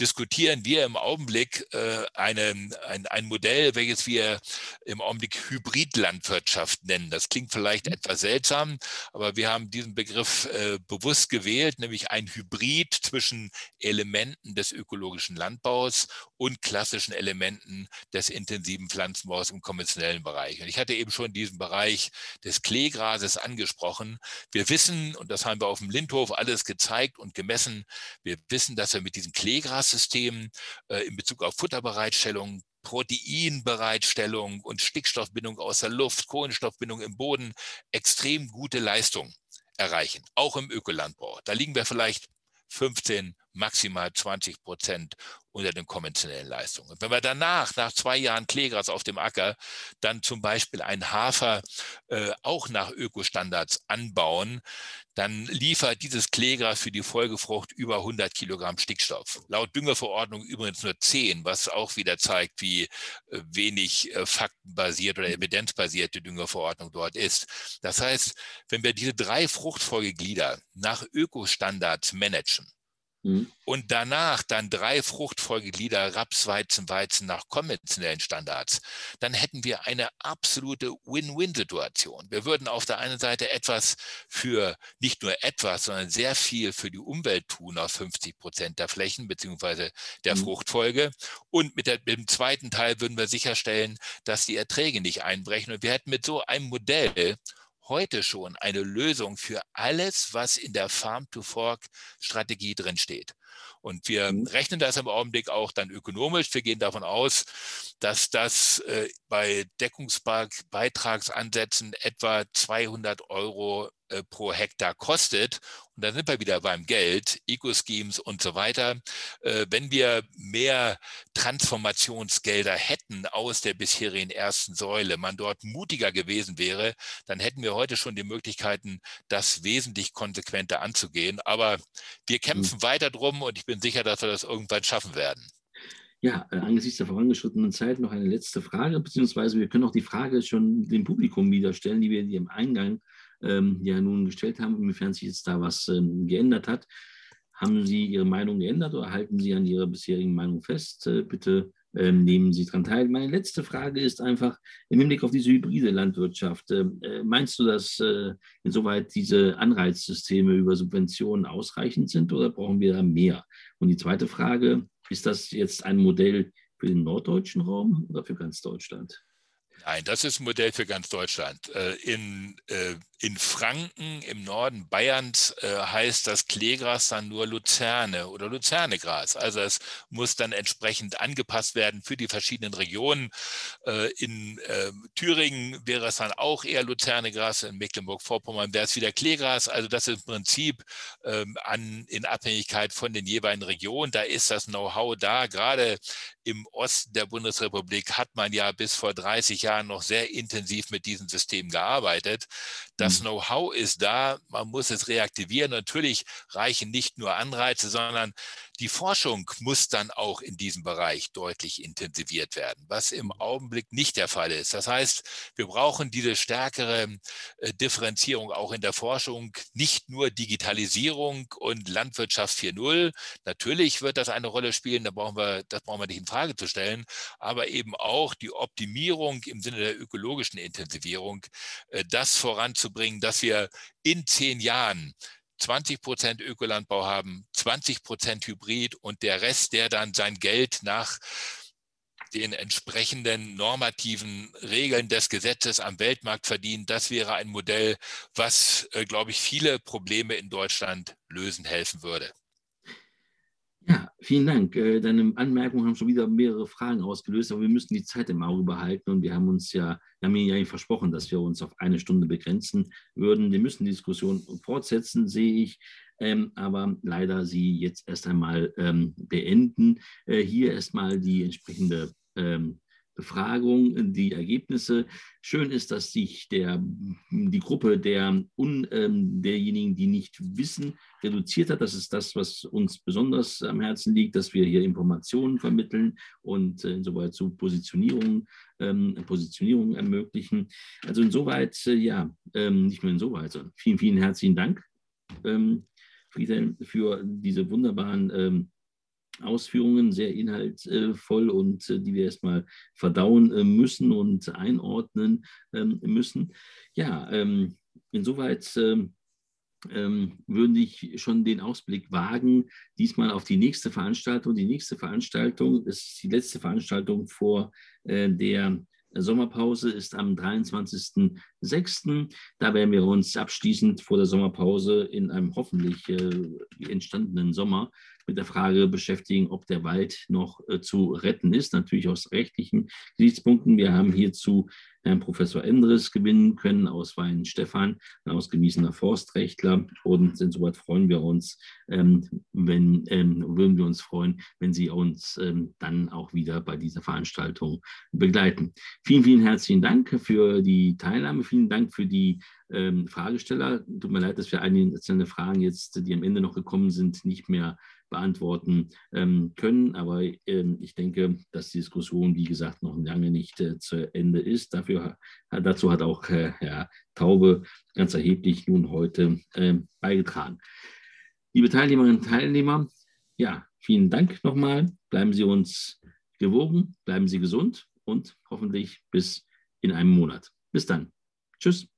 diskutieren wir im Augenblick äh, eine, ein, ein Modell, welches wir im Augenblick Hybridlandwirtschaft nennen. Das klingt vielleicht mhm. etwas seltsam, aber wir haben diesen Begriff äh, bewusst gewählt, nämlich ein Hybrid zwischen Elementen des ökologischen Landbaus und klassischen Elementen des intensiven Pflanzenbaus im konventionellen Bereich. Und ich hatte eben schon diesen Bereich des Kleegrases angesprochen. Wir wissen, und das haben wir auf dem Lindhof alles gezeigt und gemessen, wir wissen, dass wir mit diesem Kleegrassystem äh, in Bezug auf Futterbereitstellung Proteinbereitstellung und Stickstoffbindung aus der Luft, Kohlenstoffbindung im Boden extrem gute Leistung erreichen, auch im Ökolandbau. Da liegen wir vielleicht 15, maximal 20 Prozent unter den konventionellen Leistungen. Wenn wir danach, nach zwei Jahren Kleegras auf dem Acker, dann zum Beispiel ein Hafer äh, auch nach Ökostandards anbauen, dann liefert dieses Kleegras für die Folgefrucht über 100 Kilogramm Stickstoff. Laut Düngerverordnung übrigens nur 10, was auch wieder zeigt, wie äh, wenig äh, faktenbasiert oder evidenzbasiert die Düngerverordnung dort ist. Das heißt, wenn wir diese drei Fruchtfolgeglieder nach Ökostandards managen, Mhm. Und danach dann drei Fruchtfolgeglieder Raps, Weizen, Weizen nach konventionellen Standards, dann hätten wir eine absolute Win-Win-Situation. Wir würden auf der einen Seite etwas für, nicht nur etwas, sondern sehr viel für die Umwelt tun auf 50 Prozent der Flächen beziehungsweise der mhm. Fruchtfolge. Und mit, der, mit dem zweiten Teil würden wir sicherstellen, dass die Erträge nicht einbrechen. Und wir hätten mit so einem Modell heute schon eine Lösung für alles, was in der Farm-to-Fork-Strategie drinsteht. Und wir mhm. rechnen das im Augenblick auch dann ökonomisch. Wir gehen davon aus, dass das äh, bei Deckungsbeitragsansätzen etwa 200 Euro äh, pro Hektar kostet. Und dann sind wir wieder beim Geld, Eco-Schemes und so weiter. Äh, wenn wir mehr Transformationsgelder hätten aus der bisherigen ersten Säule, man dort mutiger gewesen wäre, dann hätten wir heute schon die Möglichkeiten, das wesentlich konsequenter anzugehen. Aber wir mhm. kämpfen mhm. weiter drum und ich bin sicher, dass wir das irgendwann schaffen werden. Ja, äh, angesichts der vorangeschrittenen Zeit noch eine letzte Frage, beziehungsweise wir können auch die Frage schon dem Publikum wieder stellen, die wir im Eingang ähm, ja nun gestellt haben, inwiefern sich jetzt da was ähm, geändert hat. Haben Sie Ihre Meinung geändert oder halten Sie an Ihrer bisherigen Meinung fest? Äh, bitte nehmen Sie daran teil. Meine letzte Frage ist einfach im Hinblick auf diese hybride Landwirtschaft. Äh, äh meinst du, dass äh, insoweit diese Anreizsysteme über Subventionen ausreichend sind oder brauchen wir da mehr? Und die zweite Frage, ist das jetzt ein Modell für den norddeutschen Raum oder für ganz Deutschland? Nein, das ist ein Modell für ganz Deutschland. Äh, in, äh, in Franken im Norden Bayerns äh, heißt das Kleegras dann nur Luzerne oder Luzernegras. Also es muss dann entsprechend angepasst werden für die verschiedenen Regionen. In Thüringen wäre es dann auch eher Luzernegras, in Mecklenburg-Vorpommern wäre es wieder Kleegras. Also das ist im Prinzip ähm, an, in Abhängigkeit von den jeweiligen Regionen. Da ist das Know-how da. Gerade im Osten der Bundesrepublik hat man ja bis vor 30 Jahren noch sehr intensiv mit diesem System gearbeitet. Das mhm. Know-how ist da, man muss es reaktivieren. Natürlich reichen nicht nur Anreize, sondern die Forschung muss dann auch in diesem Bereich deutlich intensiviert werden, was im mhm. Augenblick nicht der Fall ist. Das heißt, wir brauchen diese stärkere äh, Differenzierung auch in der Forschung, nicht nur Digitalisierung und Landwirtschaft 4.0. Natürlich wird das eine Rolle spielen, da brauchen wir, das brauchen wir nicht in Frage zu stellen, aber eben auch die Optimierung im Sinne der ökologischen Intensivierung, äh, das voranzubringen, dass wir in zehn Jahren 20 Prozent Ökolandbau haben, 20 Prozent Hybrid und der Rest, der dann sein Geld nach den entsprechenden normativen Regeln des Gesetzes am Weltmarkt verdient. Das wäre ein Modell, was, äh, glaube ich, viele Probleme in Deutschland lösen helfen würde. Ja, vielen Dank. Äh, deine Anmerkungen haben schon wieder mehrere Fragen ausgelöst, aber wir müssen die Zeit im Auge behalten und wir haben uns ja, wir haben ja versprochen, dass wir uns auf eine Stunde begrenzen würden. Wir müssen die Diskussion fortsetzen, sehe ich, ähm, aber leider sie jetzt erst einmal ähm, beenden. Äh, hier erstmal die entsprechende ähm, Befragung, die Ergebnisse. Schön ist, dass sich der, die Gruppe der un, ähm, derjenigen, die nicht wissen, reduziert hat. Das ist das, was uns besonders am Herzen liegt, dass wir hier Informationen vermitteln und äh, insoweit zu Positionierung, ähm, Positionierung ermöglichen. Also insoweit, äh, ja, ähm, nicht nur insoweit, sondern vielen, vielen herzlichen Dank, ähm, Friedhelm, für diese wunderbaren ähm, Ausführungen, sehr inhaltsvoll und äh, die wir erstmal verdauen äh, müssen und einordnen ähm, müssen. Ja, ähm, insoweit ähm, würde ich schon den Ausblick wagen, diesmal auf die nächste Veranstaltung. Die nächste Veranstaltung ist die letzte Veranstaltung vor äh, der Sommerpause ist am 23.06. Da werden wir uns abschließend vor der Sommerpause in einem hoffentlich äh, entstandenen Sommer mit der Frage beschäftigen, ob der Wald noch äh, zu retten ist, natürlich aus rechtlichen Gesichtspunkten. Wir haben hierzu Herrn Professor Endres gewinnen können aus Weinstefan, ein ausgewiesener Forstrechtler. Und insoweit freuen wir uns, ähm, wenn, ähm, würden wir uns freuen, wenn Sie uns ähm, dann auch wieder bei dieser Veranstaltung begleiten. Vielen, vielen herzlichen Dank für die Teilnahme. Vielen Dank für die Fragesteller. Tut mir leid, dass wir einzelne Fragen jetzt, die am Ende noch gekommen sind, nicht mehr beantworten ähm, können. Aber ähm, ich denke, dass die Diskussion, wie gesagt, noch lange nicht äh, zu Ende ist. Dafür, dazu hat auch äh, Herr Taube ganz erheblich nun heute äh, beigetragen. Liebe Teilnehmerinnen und Teilnehmer, ja, vielen Dank nochmal. Bleiben Sie uns gewogen, bleiben Sie gesund und hoffentlich bis in einem Monat. Bis dann. Tschüss.